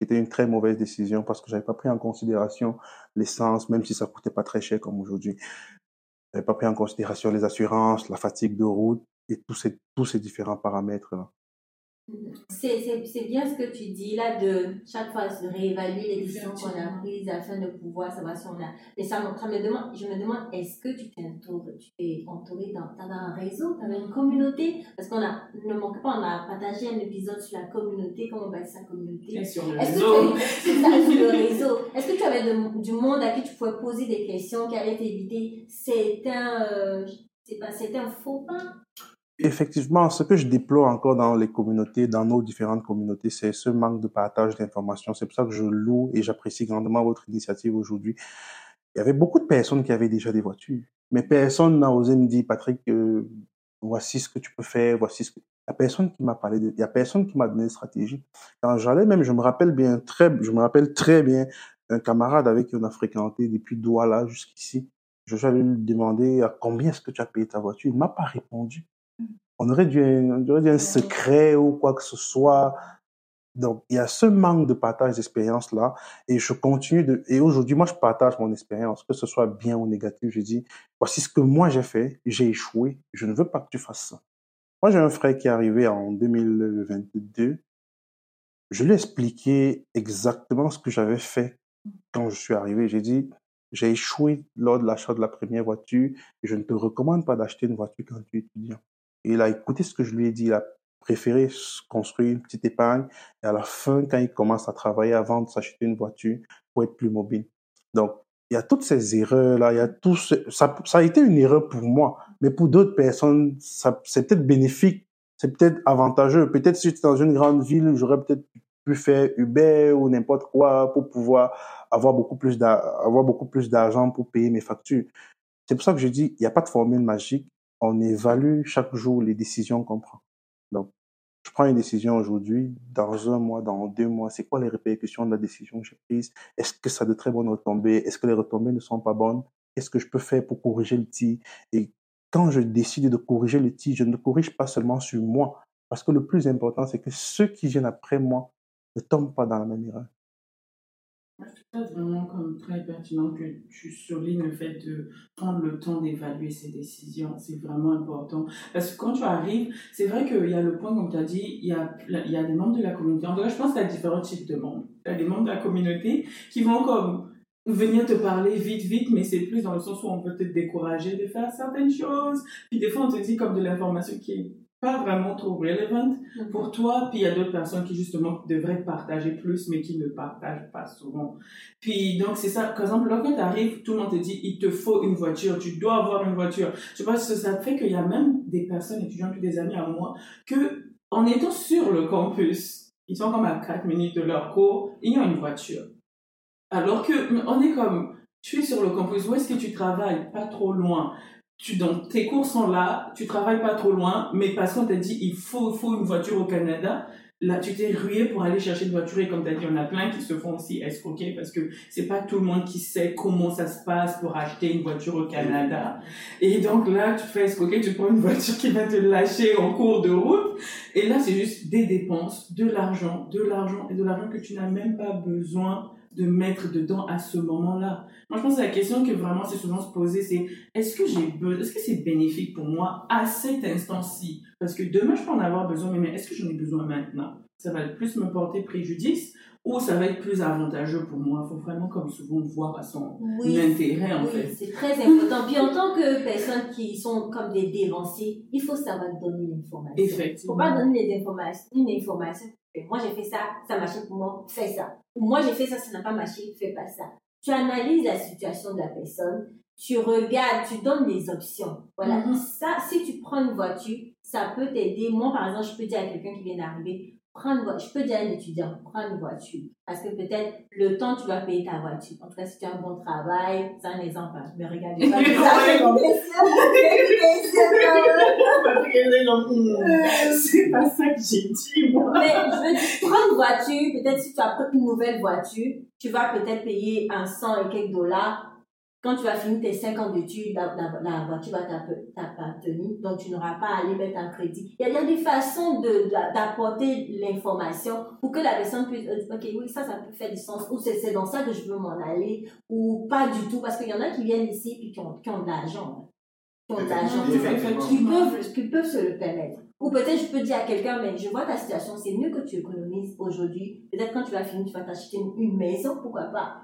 C'était une très mauvaise décision parce que j'avais pas pris en considération l'essence, même si ça coûtait pas très cher comme aujourd'hui. J'avais pas pris en considération les assurances, la fatigue de route et tous ces, tous ces différents paramètres-là. C'est bien ce que tu dis là, de chaque fois se réévaluer les décisions qu'on a prises afin de pouvoir savoir si on a mais ça me demande, Je me demande, est-ce que tu t'es entouré, tu t'es entouré dans, dans un réseau, dans une communauté? Parce qu'on a, ne manque pas, on a partagé un épisode sur la communauté, comment on va sa communauté. sur le réseau. C'est ça, sur le réseau. Est-ce que tu avais du monde à qui tu pouvais poser des questions qui allaient t'éviter C'est un, euh, c'est un faux pas? Effectivement, ce que je déplore encore dans les communautés, dans nos différentes communautés, c'est ce manque de partage d'informations. C'est pour ça que je loue et j'apprécie grandement votre initiative aujourd'hui. Il y avait beaucoup de personnes qui avaient déjà des voitures, mais personne n'a osé me dire, Patrick, voici ce que tu peux faire, voici ce que... Il n'y a personne qui m'a parlé de, il y a personne qui m'a donné de stratégie. Quand j'allais même, je me rappelle bien, très, je me rappelle très bien un camarade avec qui on a fréquenté depuis Douala jusqu'ici. Je suis allé lui demander à combien est-ce que tu as payé ta voiture? Il m'a pas répondu on aurait dû, on aurait dû un secret ou quoi que ce soit. Donc, il y a ce manque de partage d'expérience là, et je continue de, et aujourd'hui, moi, je partage mon expérience, que ce soit bien ou négatif. Je dis, voici ce que moi j'ai fait, j'ai échoué, je ne veux pas que tu fasses ça. Moi, j'ai un frère qui est arrivé en 2022. Je lui ai expliqué exactement ce que j'avais fait quand je suis arrivé. J'ai dit, j'ai échoué lors de l'achat de la première voiture je ne te recommande pas d'acheter une voiture quand tu es étudiant il a écouté ce que je lui ai dit. Il a préféré construire une petite épargne. Et à la fin, quand il commence à travailler avant de s'acheter une voiture pour être plus mobile. Donc, il y a toutes ces erreurs-là. Il y a tout ça, ça a été une erreur pour moi. Mais pour d'autres personnes, ça, c'est peut-être bénéfique. C'est peut-être avantageux. Peut-être si j'étais dans une grande ville, j'aurais peut-être pu faire Uber ou n'importe quoi pour pouvoir avoir beaucoup plus d'avoir beaucoup plus d'argent pour payer mes factures. C'est pour ça que je dis, il n'y a pas de formule magique on évalue chaque jour les décisions qu'on prend. Donc, je prends une décision aujourd'hui, dans un mois, dans deux mois, c'est quoi les répercussions de la décision que j'ai prise? Est-ce que ça a de très bonnes retombées? Est-ce que les retombées ne sont pas bonnes? Qu'est-ce que je peux faire pour corriger le tir? Et quand je décide de corriger le tir, je ne corrige pas seulement sur moi, parce que le plus important, c'est que ceux qui viennent après moi ne tombent pas dans la même erreur. C'est vraiment comme très pertinent que tu soulignes le fait de prendre le temps d'évaluer ses décisions. C'est vraiment important. Parce que quand tu arrives, c'est vrai qu'il y a le point, comme tu as dit, il y a, il y a des membres de la communauté. En tout cas, je pense qu'il y a différents types de membres. Il y a des membres de la communauté qui vont comme venir te parler vite, vite, mais c'est plus dans le sens où on peut te décourager de faire certaines choses. Puis des fois, on te dit comme de l'information qui est pas vraiment trop relevant pour toi. Puis il y a d'autres personnes qui justement devraient partager plus, mais qui ne partagent pas souvent. Puis donc c'est ça. Par exemple, lorsque tu arrives, tout le monde te dit il te faut une voiture, tu dois avoir une voiture. Je pense que ça fait qu'il y a même des personnes étudiantes, des amis à moi, que en étant sur le campus, ils sont comme à 4 minutes de leur cours, ils ont une voiture. Alors que on est comme tu es sur le campus, où est-ce que tu travailles? Pas trop loin tu, donc, tes cours sont là, tu travailles pas trop loin, mais parce qu'on t'a dit il faut, faut une voiture au Canada, là, tu t'es rué pour aller chercher une voiture et comme tu as dit, on a plein qui se font aussi escroquer parce que c'est pas tout le monde qui sait comment ça se passe pour acheter une voiture au Canada. Et donc là, tu fais escroquer, tu prends une voiture qui va te lâcher en cours de route. Et là, c'est juste des dépenses, de l'argent, de l'argent et de l'argent que tu n'as même pas besoin de mettre dedans à ce moment-là. Moi, je pense que la question que vraiment c'est souvent se poser, c'est est-ce que j'ai besoin, est-ce que c'est bénéfique pour moi à cet instant-ci? Parce que demain, je peux en avoir besoin, mais est-ce que j'en ai besoin maintenant? Ça va plus me porter préjudice ou ça va être plus avantageux pour moi? Il faut vraiment, comme souvent, voir à son intérêt, en oui, fait. C'est très important. Puis, en tant que personnes qui sont comme des dévanciers, il faut savoir donner l'information. Effectivement. Il ne faut pas donner les informations, une information. Moi, j'ai fait ça, ça marché pour moi, fais ça. Ou moi, j'ai fait ça, ça n'a pas marché, fais pas ça. Tu analyses la situation de la personne, tu regardes, tu donnes des options. Voilà. Mhm. Ça, si tu prends une voiture, ça peut t'aider. Moi, par exemple, je peux dire à quelqu'un qui vient d'arriver, prends une voiture. Je peux dire à un étudiant, prends une voiture. Parce que peut-être le temps, tu vas payer ta voiture. En tout cas, si tu as un bon travail, c'est un exemple. hein. Mais regardez pas. C'est pas ça que j'ai dit, moi. Mais je veux dire, prends une voiture, peut-être si tu as pris une nouvelle voiture, tu vas peut-être payer un 100 et quelques dollars. Quand tu vas finir tes 5 ans d'études, la, la, la voiture va t'appartenir, donc tu n'auras pas à aller mettre un crédit. Il y a, il y a des façons de- d'a- d'apporter l'information pour que la personne puisse dire, ok, oui, ça, ça peut faire du sens, ou c'est c'est dans ça que je veux m'en aller, ou pas du tout, parce qu'il y en a qui viennent ici et qui ont, qui ont de l'argent. hein. Qui ont de l'argent. Qui peuvent, qui peuvent se le permettre. Ou peut-être je peux dire à quelqu'un, mais je vois ta situation, c'est mieux que tu économises aujourd'hui. Peut-être quand tu vas finir, tu vas t'acheter une, une maison, pourquoi pas?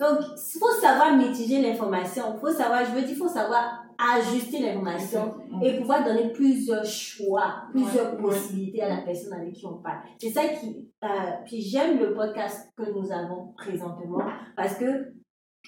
Donc, il faut savoir mitiger l'information. Il faut savoir, je veux dire, il faut savoir ajuster l'information et pouvoir donner plusieurs choix, plusieurs Ouais, possibilités à la personne avec qui on parle. C'est ça qui, euh, puis j'aime le podcast que nous avons présentement parce que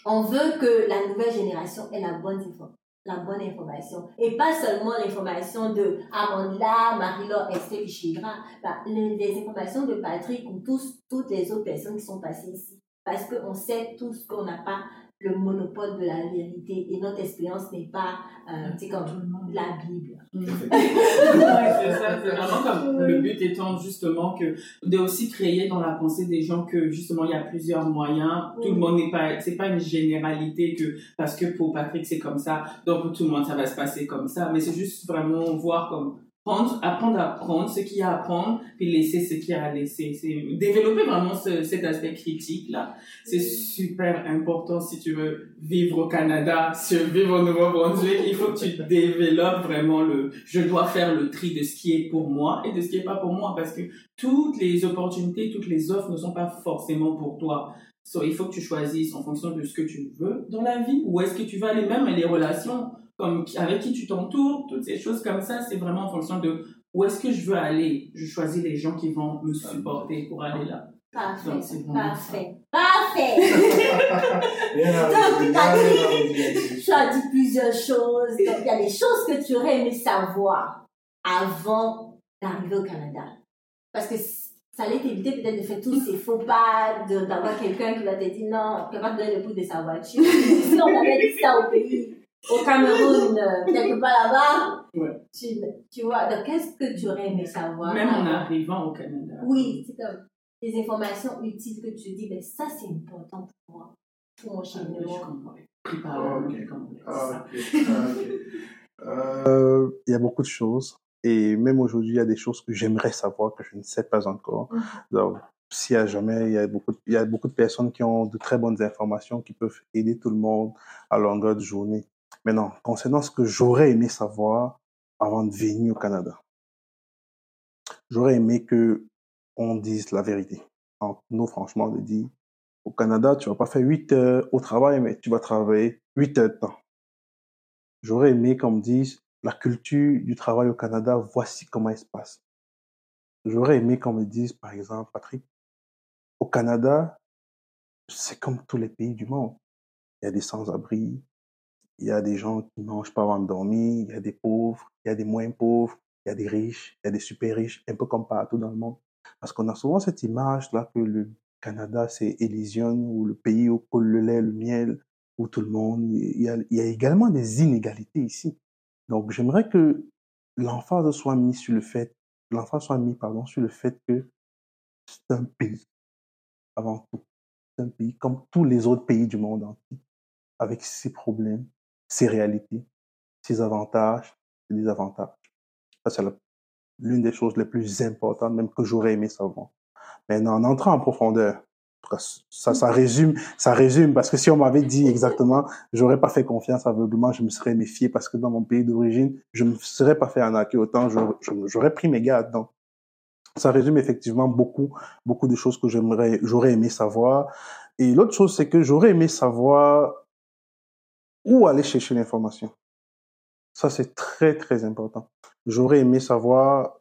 on veut que la nouvelle génération ait la bonne information la bonne information. Et pas seulement l'information de Amanda, Marie-Laure, Estelle et Chidra, bah, les, les informations de Patrick ou tous, toutes les autres personnes qui sont passées ici. Parce qu'on sait tous qu'on n'a pas le monopole de la vérité et notre expérience n'est pas, euh, c'est comme Tout le monde. la Bible. C'est ça, c'est vraiment comme le but étant justement que de aussi créer dans la pensée des gens que justement il y a plusieurs moyens. Tout le monde n'est pas, c'est pas une généralité que parce que pour Patrick c'est comme ça, donc pour tout le monde ça va se passer comme ça. Mais c'est juste vraiment voir comme prendre, apprendre à prendre ce qu'il y a à prendre, puis laisser ce qu'il y a à laisser. C'est développer vraiment ce, cet aspect critique là. C'est super important si tu veux vivre au Canada, si tu veux vivre au Nouveau-Brunswick. Il faut que tu développes vraiment le, je dois faire le tri de ce qui est pour moi et de ce qui est pas pour moi parce que toutes les opportunités, toutes les offres ne sont pas forcément pour toi. Il faut que tu choisisses en fonction de ce que tu veux dans la vie. Où est-ce que tu vas aller même les relations, comme avec qui tu t'entoures, toutes ces choses comme ça, c'est vraiment en fonction de où est-ce que je veux aller. Je choisis les gens qui vont me supporter pour aller là. Parfait. Donc, Parfait. Parfait. Donc, dit- là-dessus. Tu as dit plusieurs choses. Donc, il y a des choses que tu aurais aimé savoir avant d'arriver au Canada. Parce que ça allait t'éviter peut-être de faire tous ces faux pas, de- d'avoir quelqu'un qui va te dire non, qui va pas te donner le prix de sa voiture. si on avait dit ça au pays, au Cameroun, euh, quelque part là-bas, Ouais. tu, tu vois, donc qu'est-ce que tu aurais aimé savoir? Même en arrivant au Canada. Oui, c'est comme des informations utiles que tu dis, mais ça c'est important pour moi, pour mon Ah, je comprends. Ah. Ah. Euh, Il y a beaucoup de choses. Et même aujourd'hui, il y a des choses que j'aimerais savoir que je ne sais pas encore. Mhm. Donc, s'il y a jamais, il y a, beaucoup, il y a beaucoup de personnes qui ont de très bonnes informations qui peuvent aider tout le monde à longueur de journée. Maintenant, concernant ce que j'aurais aimé savoir avant de venir au Canada, j'aurais aimé que on dise la vérité. Entre nous, franchement, de dire, au Canada, tu vas pas faire 8 heures au travail, mais tu vas travailler 8 heures de temps. J'aurais aimé qu'on me dise, la culture du travail au Canada, voici comment elle se passe. J'aurais aimé qu'on me dise, par exemple, Patrick, au Canada, c'est comme tous les pays du monde. Il y a des sans-abri, il y a des gens qui mangent pas avant de dormir, il y a des pauvres, il y a des moins pauvres, il y a des riches, il y a des super riches, un peu comme partout dans le monde. Parce qu'on a souvent cette image-là que le Canada, c'est Elysion, ou le pays où coule le lait, le miel, où tout le monde... Il y a, également des inégalités ici. Donc, j'aimerais que l'emphase soit mis sur le fait, l'enfant soit mis, pardon, sur le fait que c'est un pays, avant tout. C'est un pays comme tous les autres pays du monde entier, avec ses problèmes, ses réalités, ses avantages, ses désavantages. Ça, c'est l'une des choses les plus importantes, même que j'aurais aimé savoir. Mais en entrant en profondeur, ça, ça résume, ça résume, parce que si on m'avait dit exactement, j'aurais pas fait confiance aveuglement, je me serais méfié, parce que dans mon pays d'origine, je me serais pas fait arnaquer autant, j'aurais pris mes gardes. Donc, ça résume effectivement beaucoup, beaucoup de choses que j'aimerais, j'aurais aimé savoir. Et l'autre chose, c'est que j'aurais aimé savoir où aller chercher l'information. Ça, c'est très, très important. J'aurais aimé savoir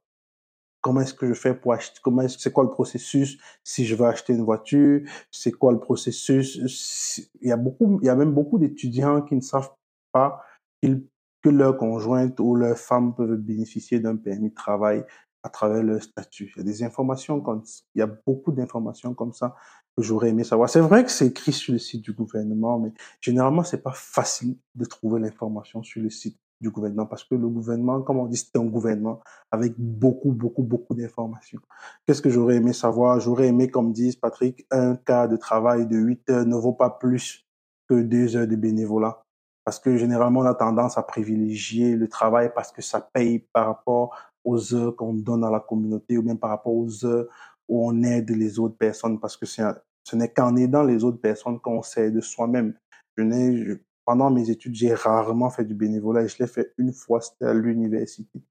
comment est-ce que je fais pour acheter, comment est-ce, c'est quoi le processus si je veux acheter une voiture, c'est quoi le processus. Il y a beaucoup, il y a même beaucoup d'étudiants qui ne savent pas que leur conjointe ou leur femme peuvent bénéficier d'un permis de travail à travers leur statut. Il y a des informations comme, il y a beaucoup d'informations comme ça que j'aurais aimé savoir. C'est vrai que c'est écrit sur le site du gouvernement, mais généralement, c'est pas facile de trouver l'information sur le site du gouvernement parce que le gouvernement, comme on dit, c'est un gouvernement avec beaucoup, beaucoup, beaucoup d'informations. Qu'est-ce que j'aurais aimé savoir? J'aurais aimé, comme disent Patrick, un cas de travail de 8 heures ne vaut pas plus que 2 heures de bénévolat. Parce que généralement, on a tendance à privilégier le travail parce que ça paye par rapport aux heures qu'on donne à la communauté ou même par rapport aux heures où on aide les autres personnes parce que ce n'est qu'en aidant les autres personnes qu'on sait de soi-même. Pendant mes études, j'ai rarement fait du bénévolat et je l'ai fait une fois, c'était à l'université.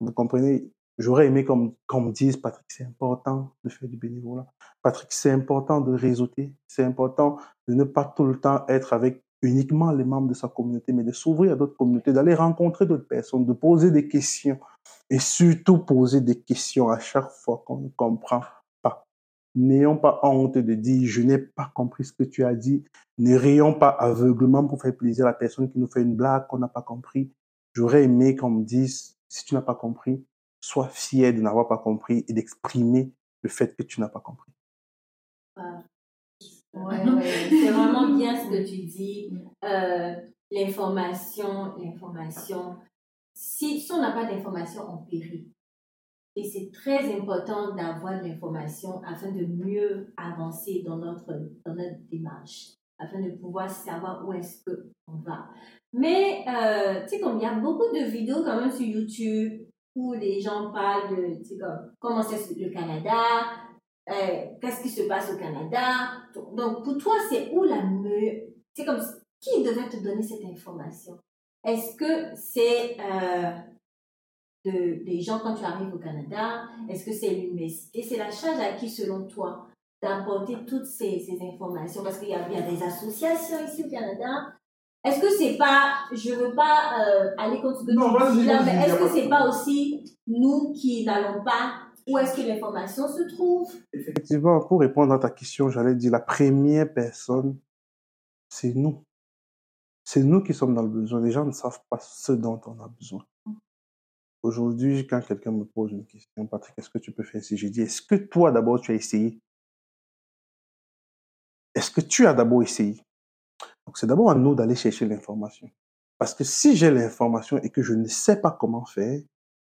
Vous comprenez? J'aurais aimé qu'on me dise, Patrick, c'est important de faire du bénévolat. Patrick, c'est important de réseauter. C'est important de ne pas tout le temps être avec uniquement les membres de sa communauté, mais de s'ouvrir à d'autres communautés, d'aller rencontrer d'autres personnes, de poser des questions et surtout poser des questions à chaque fois qu'on ne comprend N'ayons pas honte de dire je n'ai pas compris ce que tu as dit. Ne rions pas aveuglement pour faire plaisir à la personne qui nous fait une blague qu'on n'a pas compris. J'aurais aimé qu'on me dise si tu n'as pas compris, sois fier de n'avoir pas compris et d'exprimer le fait que tu n'as pas compris. Ouais, c'est vraiment bien ce que tu dis. Euh, l'information, l'information. Si, on n'a pas d'information, on périt. Et c'est très important d'avoir de l'information afin de mieux avancer dans notre, dans notre démarche, afin de pouvoir savoir où est-ce qu'on va. Mais, euh, tu sais, comme il y a beaucoup de vidéos quand même sur YouTube où les gens parlent de, tu sais, comme, comment c'est le Canada, euh, qu'est-ce qui se passe au Canada. Donc, pour toi, c'est où la meilleure, c'est comme, qui devrait te donner cette information? Est-ce que c'est euh, de, des gens quand tu arrives au Canada Est-ce que c'est l'université? C'est la charge à qui, selon toi, d'apporter toutes ces, ces, informations? Parce qu'il y, y, a des associations ici au Canada. Est-ce que c'est pas, je veux pas euh, aller contre ce que tu dis là, mais est-ce que c'est pas aussi nous qui n'allons pas? Où est-ce que l'information se trouve? Effectivement, pour répondre à ta question, j'allais dire la première personne, c'est nous. C'est nous qui sommes dans le besoin. Les gens ne savent pas ce dont on a besoin. Aujourd'hui, quand quelqu'un me pose une question, Patrick, est-ce que tu peux faire ci? J'ai dit, est-ce que toi d'abord tu as essayé? Est-ce que tu as d'abord essayé? Donc c'est d'abord à nous d'aller chercher l'information. Parce que si j'ai l'information et que je ne sais pas comment faire,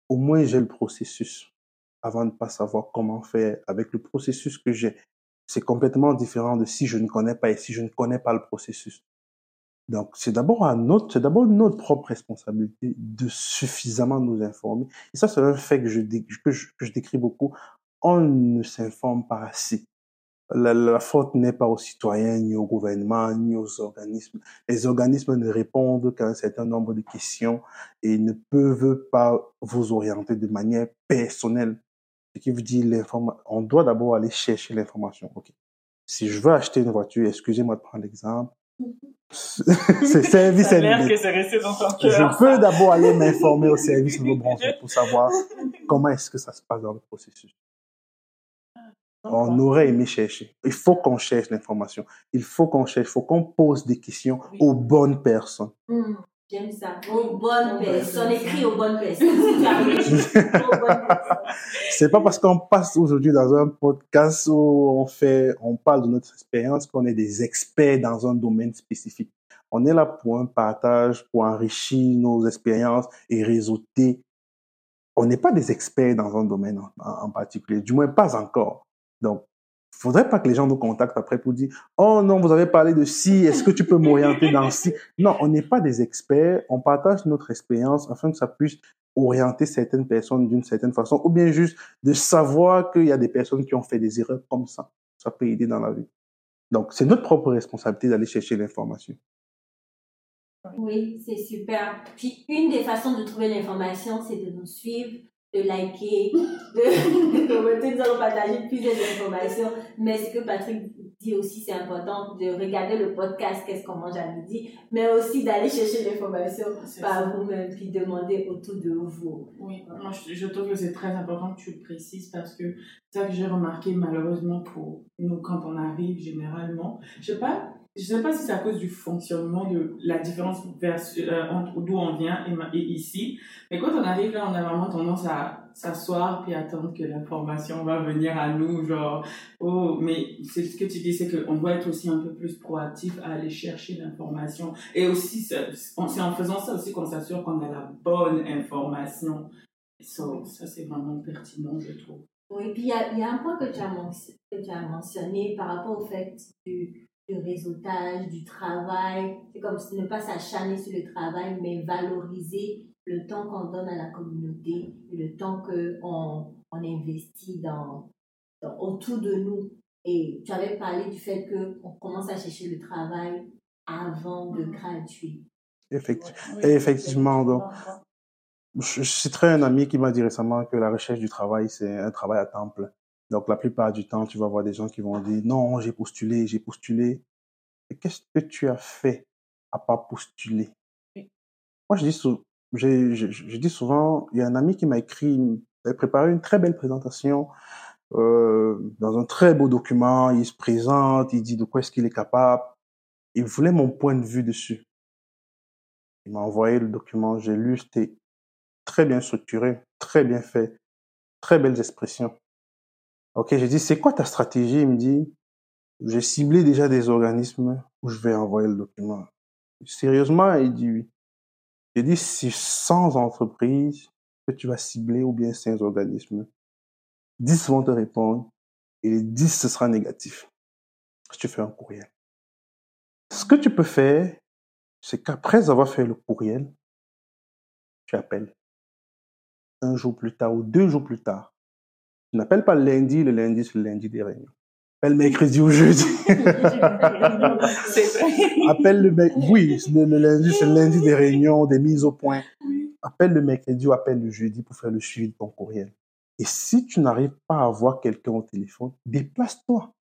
au moins j'ai le processus avant de ne pas savoir comment faire avec le processus que j'ai. C'est complètement différent de si je ne connais pas et si je ne connais pas le processus. Donc, c'est d'abord à notre, c'est d'abord notre propre responsabilité de suffisamment nous informer. Et ça, c'est un fait que je, que je, que je décris beaucoup. On ne s'informe pas assez. la, la faute n'est pas aux citoyens, ni au gouvernement, ni aux organismes. Les organismes ne répondent qu'à un certain nombre de questions et ne peuvent pas vous orienter de manière personnelle. Ce qui veut dire l'information. On doit d'abord aller chercher l'information. Ok. Si je veux acheter une voiture, excusez-moi de prendre l'exemple. C'est service Ça a l'air NB. que c'est resté dans ton Je peux d'abord aller m'informer au service de Brunswick pour savoir comment est-ce que ça se passe dans le processus. On aurait aimé chercher. Il faut qu'on cherche l'information. Il faut qu'on cherche, il faut qu'on pose des questions Oui. aux bonnes personnes. Hmm, J'aime ça. Aux bonnes Aux personnes. Écrit aux bonnes personnes. C'est pas parce qu'on passe aujourd'hui dans un podcast où on fait, on parle de notre expérience qu'on est des experts dans un domaine spécifique. On est là pour un partage, pour enrichir nos expériences et réseauter. On n'est pas des experts dans un domaine en, en- en particulier, du moins pas encore. Donc, faudrait pas que les gens nous contactent après pour dire oh non vous avez parlé de ci est-ce que tu peux m'orienter dans ci? Non on n'est pas des experts on partage notre expérience afin que ça puisse orienter certaines personnes d'une certaine façon ou bien juste de savoir qu'il y a des personnes qui ont fait des erreurs comme ça. Ça peut aider dans la vie. Donc c'est notre propre responsabilité d'aller chercher l'information. Oui, c'est super. Puis, une des façons de trouver l'information, c'est de nous suivre, de liker, de, de commenter. Nous allons partager plusieurs informations. Mais ce que Patrick dit aussi, c'est important de regarder le podcast Qu'est-ce qu'on mange à midi, mais aussi d'aller chercher l'information par vous-même, puis demander autour de vous. Oui, moi je, je trouve que c'est très important que tu le précises parce que c'est ça que j'ai remarqué malheureusement pour nous quand on arrive généralement. Je sais pas, je sais pas si c'est à cause du fonctionnement de la différence euh, entre d'où on vient et, ici, mais quand on arrive là, on a vraiment tendance à s'asseoir puis attendre que l'information va venir à nous, genre oh, mais c'est ce que tu dis, c'est qu'on doit être aussi un peu plus proactif à aller chercher l'information et aussi c'est en faisant ça aussi qu'on s'assure qu'on a la bonne information. So, ça, c'est vraiment pertinent, je trouve. Oui, puis il y a, un point que tu, as que tu as mentionné par rapport au fait du, du réseautage, du travail. C'est comme si ne pas s'acharner sur le travail, mais valoriser le temps qu'on donne à la communauté, le temps qu'on on investit dans, dans- autour de nous. Et tu avais parlé du fait qu'on commence à chercher le travail avant de graduer. Effecti- Oui. Et effectivement, donc, je, je citerai un ami qui m'a dit récemment que la recherche du travail, c'est un travail à temps plein. Donc, la plupart du temps, tu vas voir des gens qui vont dire, non, j'ai postulé, j'ai postulé. Et qu'est-ce que tu as fait à pas postuler? Oui. Moi, je dis, sou- j'ai- je, je, je dis souvent, il y a un ami qui m'a écrit, une- il a préparé une très belle présentation, euh, dans un très beau document, il se présente, il dit de quoi est-ce qu'il est capable. Il voulait mon point de vue dessus. Il m'a envoyé le document, j'ai lu, c'était très bien structuré, très bien fait, très belles expressions. Ok, j'ai dit, c'est quoi ta stratégie? Il me dit, j'ai ciblé déjà des organismes où je vais envoyer le document. Sérieusement, il dit oui. J'ai dit, si 100 entreprises que tu vas cibler ou bien 5 organismes, 10 vont te répondre et les 10 ce sera négatif. Si tu fais un courriel. Ce que tu peux faire, c'est qu'après avoir fait le courriel, tu appelles. Un jour plus tard ou deux jours plus tard. Tu n'appelles pas le lundi, le lundi c'est le lundi des réunions. Appelle mercredi ou jeudi. appelle le mec, oui, le, le lundi c'est le lundi des réunions, des mises au point. Appelle le mercredi ou appelle le jeudi pour faire le suivi de ton courriel. Et si tu n'arrives pas à avoir quelqu'un au téléphone, déplace-toi.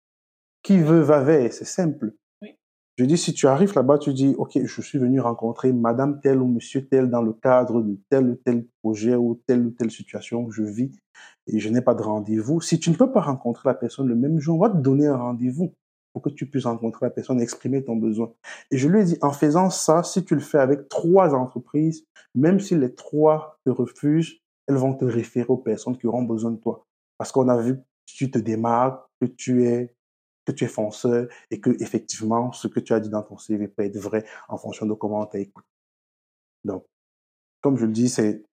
Qui veut va vers, c'est simple. Oui. Je dis, si tu arrives là-bas, tu dis, OK, je suis venu rencontrer madame telle ou monsieur tel dans le cadre de tel ou tel projet ou telle ou telle situation que je vis je n'ai pas de rendez-vous. Si tu ne peux pas rencontrer la personne le même jour, on va te donner un rendez-vous pour que tu puisses rencontrer la personne exprimer ton besoin. Et je lui ai dit, en faisant ça, si tu le fais avec trois entreprises, même si les trois te refusent, elles vont te référer aux personnes qui auront besoin de toi. Parce qu'on a vu que tu te démarques, que tu es, que tu es fonceur et que, effectivement, ce que tu as dit dans ton CV peut être vrai en fonction de comment on t'a écouté. Donc, comme je le dis, c'est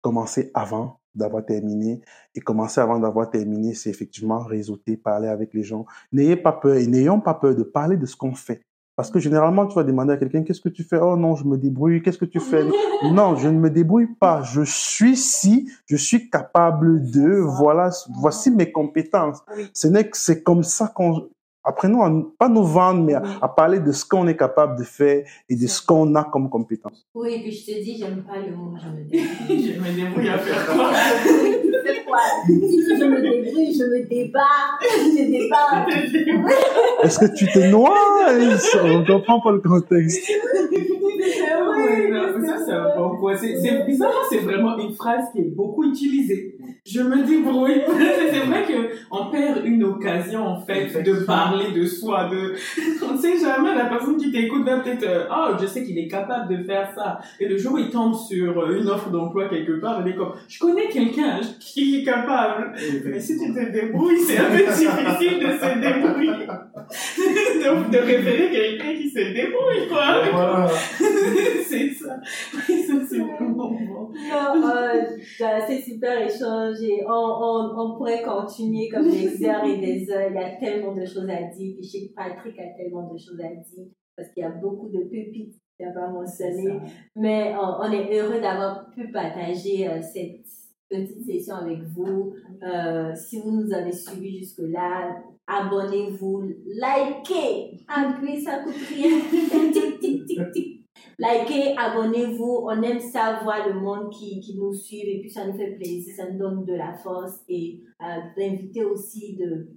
commencer avant d'avoir terminé. Et commencer avant d'avoir terminé, c'est effectivement réseauter, parler avec les gens. N'ayez pas peur et n'ayons pas peur de parler de ce qu'on fait. Parce que généralement, tu vas demander à quelqu'un, qu'est-ce que tu fais? Oh non, je me débrouille. Qu'est-ce que tu fais? Non, je ne me débrouille pas. Je suis si, je suis capable de, voilà, voici mes compétences. Ce n'est que c'est comme ça qu'on, apprenons à, pas nous vendre, mais à, à parler de ce qu'on est capable de faire et de ce qu'on a comme compétences. Oui, puis je te dis, j'aime pas le mot, je me débrouille. je me débrouille à faire quoi? Fais quoi? Je me débrouille, je me débat, je débat. Est-ce que tu te noies On ne comprend pas le contexte. Non, ça, c'est un bon point. C'est, c'est, c'est vraiment une phrase qui est beaucoup utilisée. Je me débrouille. c'est vrai que on perd une occasion, en fait, de parler de soi, de, on ne sait jamais, la personne qui t'écoute va peut-être, euh, oh, je sais qu'il est capable de faire ça. Et le jour où il tombe sur euh, une offre d'emploi quelque part, il est comme, je connais quelqu'un qui est capable. Mais si tu te débrouilles, c'est un peu difficile de se débrouiller. de, de référer quelqu'un qui se débrouille, quoi. Voilà. c'est ça. Oui, ça, c'est vraiment bon. Non, euh, c'est super échange on, on, on pourrait continuer comme des heures et des heures. Il y a tellement de choses à dire. Puis je sais que Patrick a tellement de choses à dire parce qu'il y a beaucoup de pépites qu'il n'a pas mentionné. Mais on, on est heureux d'avoir pu partager euh, cette petite session avec vous. Euh, si vous nous avez suivis jusque-là, abonnez-vous, likez, appuyez, ça coûte rien. tic, tic, tic, tic. Likez, abonnez-vous. On aime ça, voir le monde qui, qui nous suit et puis ça nous fait plaisir, ça nous donne de la force et euh, d'inviter aussi de,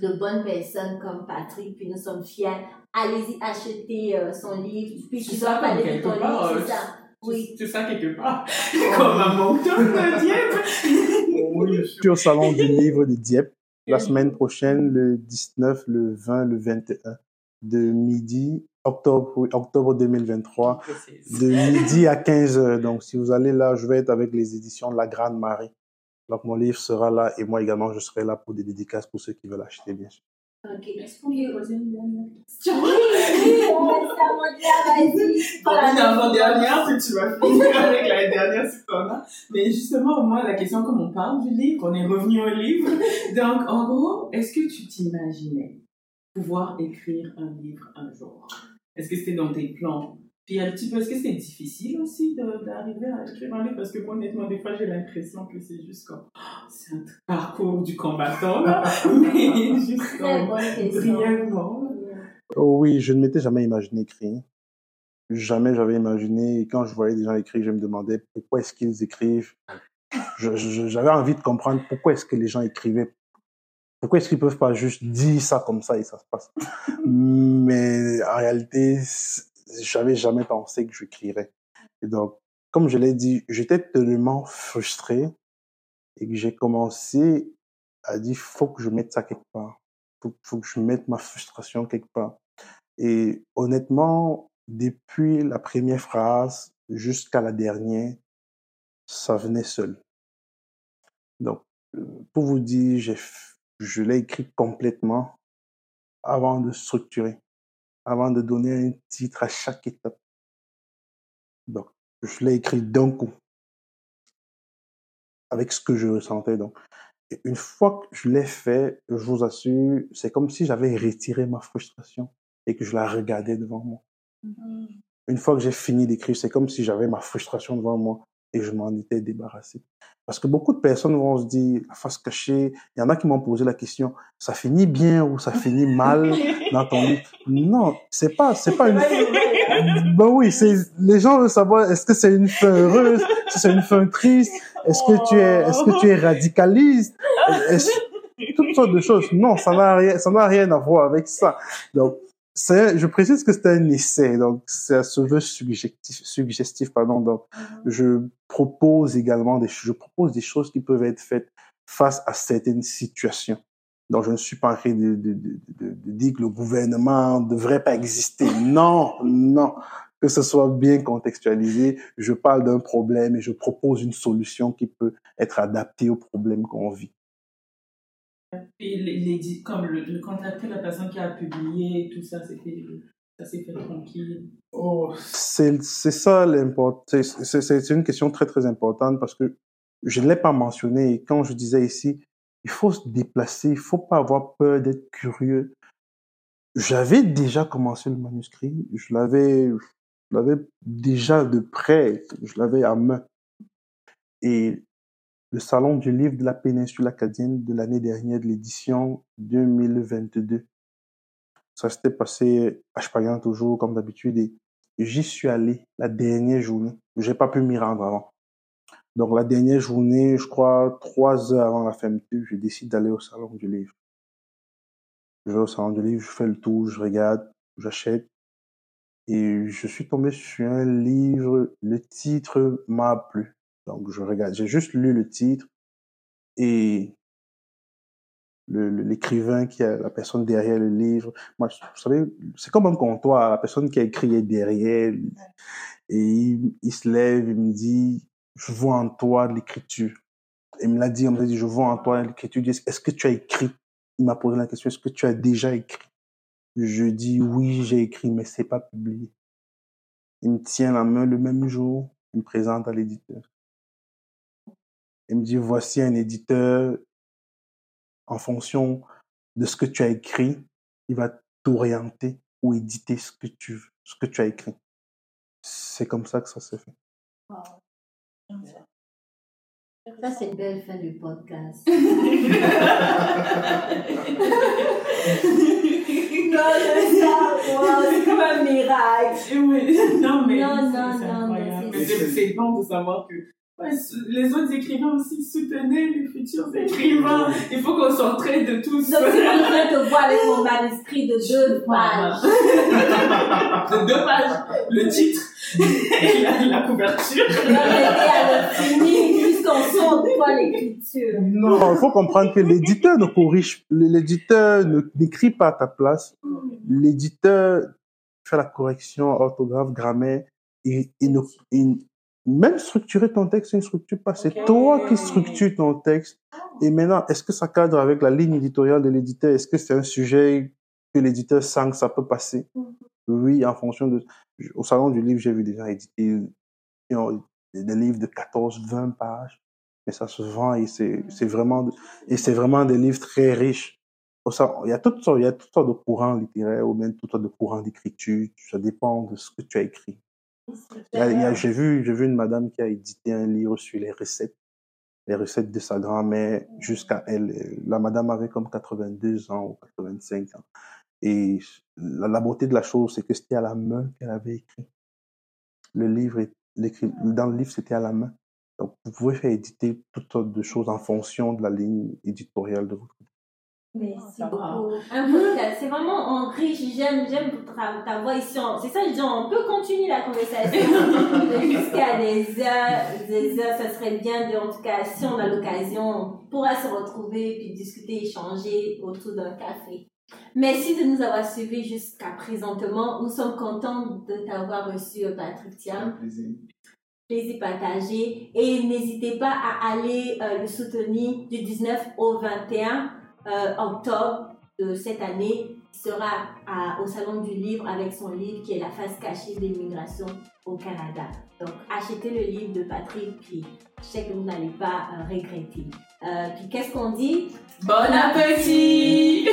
de bonnes personnes comme Patrick. Puis nous sommes fiers. Allez-y acheter euh, son livre. Puis tu dois parler de ton part, livre, euh, c'est ça. Oui. C'est ça quelque part. Comme un moncton de Dieppe. Oui, au salon du livre de Dieppe la semaine prochaine, le 19, le 20, le 21, de midi, octobre, oui, octobre 2023, de midi à 15 heures. Donc, si vous allez là, je vais être avec les éditions La Grande Marie. Donc, mon livre sera là et moi également, je serai là pour des dédicaces pour ceux qui veulent acheter, bien sûr. Ok. Est-ce qu'on peut poser une dernière Oui, question? oui, on. Bon, une avant-dernière, puis tu vas finir avec la dernière si t'en as. Mais justement, moi, la question, comme on parle du livre, on est revenu au livre. Donc, en gros, est-ce que tu t'imaginais pouvoir écrire un livre un jour? Est-ce que c'était dans tes plans? Puis un petit peu, est-ce que c'était difficile aussi de- d'arriver à écrire un livre? Parce que moi, honnêtement, des fois, j'ai l'impression que c'est juste comme, oh, c'est un parcours du combattant, là. Mais juste comme, brièvement. Oh oui, je ne m'étais jamais imaginé écrire. Jamais j'avais imaginé. Et quand je voyais des gens écrire, je me demandais pourquoi est-ce qu'ils écrivent. J'avais envie de comprendre pourquoi est-ce que les gens écrivaient. Pourquoi est-ce qu'ils peuvent pas juste dire ça comme ça et ça se passe? Mais en réalité, j'avais jamais pensé que j'écrirais. Et donc, comme je l'ai dit, j'étais tellement frustré et que j'ai commencé à dire, faut que je mette ça quelque part. Faut, faut que je mette ma frustration quelque part. Et honnêtement, depuis la première phrase jusqu'à la dernière, ça venait seul. Donc, pour vous dire, j'ai, je l'ai écrit complètement avant de structurer, avant de donner un titre à chaque étape. Donc, je l'ai écrit d'un coup, avec ce que je ressentais. Donc, et une fois que je l'ai fait, je vous assure, c'est comme si j'avais retiré ma frustration et que je la regardais devant moi. Une fois que j'ai fini d'écrire, c'est comme si j'avais ma frustration devant moi et je m'en étais débarrassé. Parce que beaucoup de personnes vont se dire, la face cachée, il y en a qui m'ont posé la question, ça finit bien ou ça finit mal dans ton livre? Non, c'est pas, c'est pas une, ben oui, c'est, les gens veulent savoir, est-ce que c'est une fin heureuse? Est-ce que c'est une fin triste? Est-ce que tu es, est-ce que tu es radicaliste? Est-ce- toutes sortes de choses. Non, ça n'a rien, ça n'a rien à voir avec ça. Donc, je précise que c'est un essai, donc ça se veut suggestif, suggestif, pardon. Donc, je propose également des, je propose des choses qui peuvent être faites face à certaines situations. Donc, je ne suis pas en train de, de, de, de, de dire que le gouvernement ne devrait pas exister. Non, non. Que ce soit bien contextualisé, je parle d'un problème et je propose une solution qui peut être adaptée au problème qu'on vit. Et les, les- comme le, le contacter la personne qui a publié, tout ça, ça s'est fait tranquille. Oh, c'est ça l'important. C'est- une question très très importante parce que je ne l'ai pas mentionné. Et quand je disais ici, il faut se déplacer, il faut pas avoir peur d'être curieux. j'avais déjà commencé le manuscrit, je l'avais, l'avais déjà de près, je l'avais à main. Et le salon du livre de la péninsule acadienne de l'année dernière, de l'édition 2022. Ça s'était passé à Chpagan toujours, comme d'habitude, et j'y suis allé la dernière journée. J'ai pas pu m'y rendre avant. Donc, la dernière journée, je crois, trois heures avant la fermeture, je décide d'aller au salon du livre. Je vais au salon du livre, je fais le tour, je regarde, j'achète. Et je suis tombé sur un livre, le titre m'a plu. Donc, je regarde, j'ai juste lu le titre et l'écrivain qui a la personne derrière le livre. Moi, vous savez, c'est comme un comptoir, la personne qui a écrit est derrière. Et il, il, se lève, il me dit, je vois en toi l'écriture. Il me l'a dit, il m'a dit, je vois en toi l'écriture. Est-ce que tu as écrit? Il m'a posé la question, est-ce que tu as déjà écrit? Je dis, oui, j'ai écrit, mais c'est pas publié. Il me tient la main le même jour, il me présente à l'éditeur. Il me dit, voici un éditeur, en fonction de ce que tu as écrit, il va t'orienter ou éditer ce que tu veux, ce que tu as écrit. C'est comme ça que ça s'est fait. Ça, c'est une belle fin du podcast. non, c'est comme un miracle. Non, mais non, non, non, c'est bon de savoir que les autres écrivains aussi soutenaient les futurs écrivains. Il faut qu'on s'entraide de tous. Donc, c'est en train de voir avec mon manuscrit de deux pages. de deux pages. Le titre et la, la couverture. On va aider à le finir puisqu'on sent quoi l'écriture. Non, il faut comprendre que l'éditeur ne corrige, l'éditeur n'écrit pas à ta place. L'éditeur fait la correction orthographe, grammaire et, et, ne, même structurer ton texte, c'est une structure pas. C'est toi qui structures ton texte. Et maintenant, est-ce que ça cadre avec la ligne éditoriale de l'éditeur? Est-ce que c'est un sujet que l'éditeur sent que ça peut passer? Mm-hmm. Oui, en fonction de... Au salon du livre, j'ai vu des gens éditer des livres de 14, 20 pages. Mais ça se vend et c'est, c'est vraiment, et c'est vraiment des livres très riches. Il y a toutes sortes, il y a toutes sortes de courants littéraires ou même toutes sortes de courants d'écriture. Ça dépend de ce que tu as écrit. J'ai vu, j'ai vu une madame qui a édité un livre sur les recettes, les recettes de sa grand-mère jusqu'à elle. La madame avait comme 82 ans ou 85 ans. Et la, beauté de la chose, c'est que c'était à la main qu'elle avait écrit. Le livre, dans le livre, c'était à la main. Donc, vous pouvez faire éditer toutes sortes de choses en fonction de la ligne éditoriale de votre Merci beaucoup. c'est vraiment riche. J'aime, j'aime ta, voix ici. C'est ça, je dis, on peut continuer la conversation jusqu'à des heures, des heures. Ça serait bien, de, en tout cas, si on a l'occasion, on pourra se retrouver puis discuter, échanger autour d'un café. Merci de nous avoir suivis jusqu'à présentement. Nous sommes contents de t'avoir reçu, Patrick Thiam. Plaisir. Plaisir partagé. Et n'hésitez pas à aller euh, le soutenir du 19 au 21 euh, octobre de cette année, sera au Salon du Livre avec son livre qui est La face cachée de l'immigration au Canada. Donc, achetez le livre de Patrick, puis je sais que vous n'allez pas euh, regretter. Euh, puis, qu'est-ce qu'on dit? Bon appétit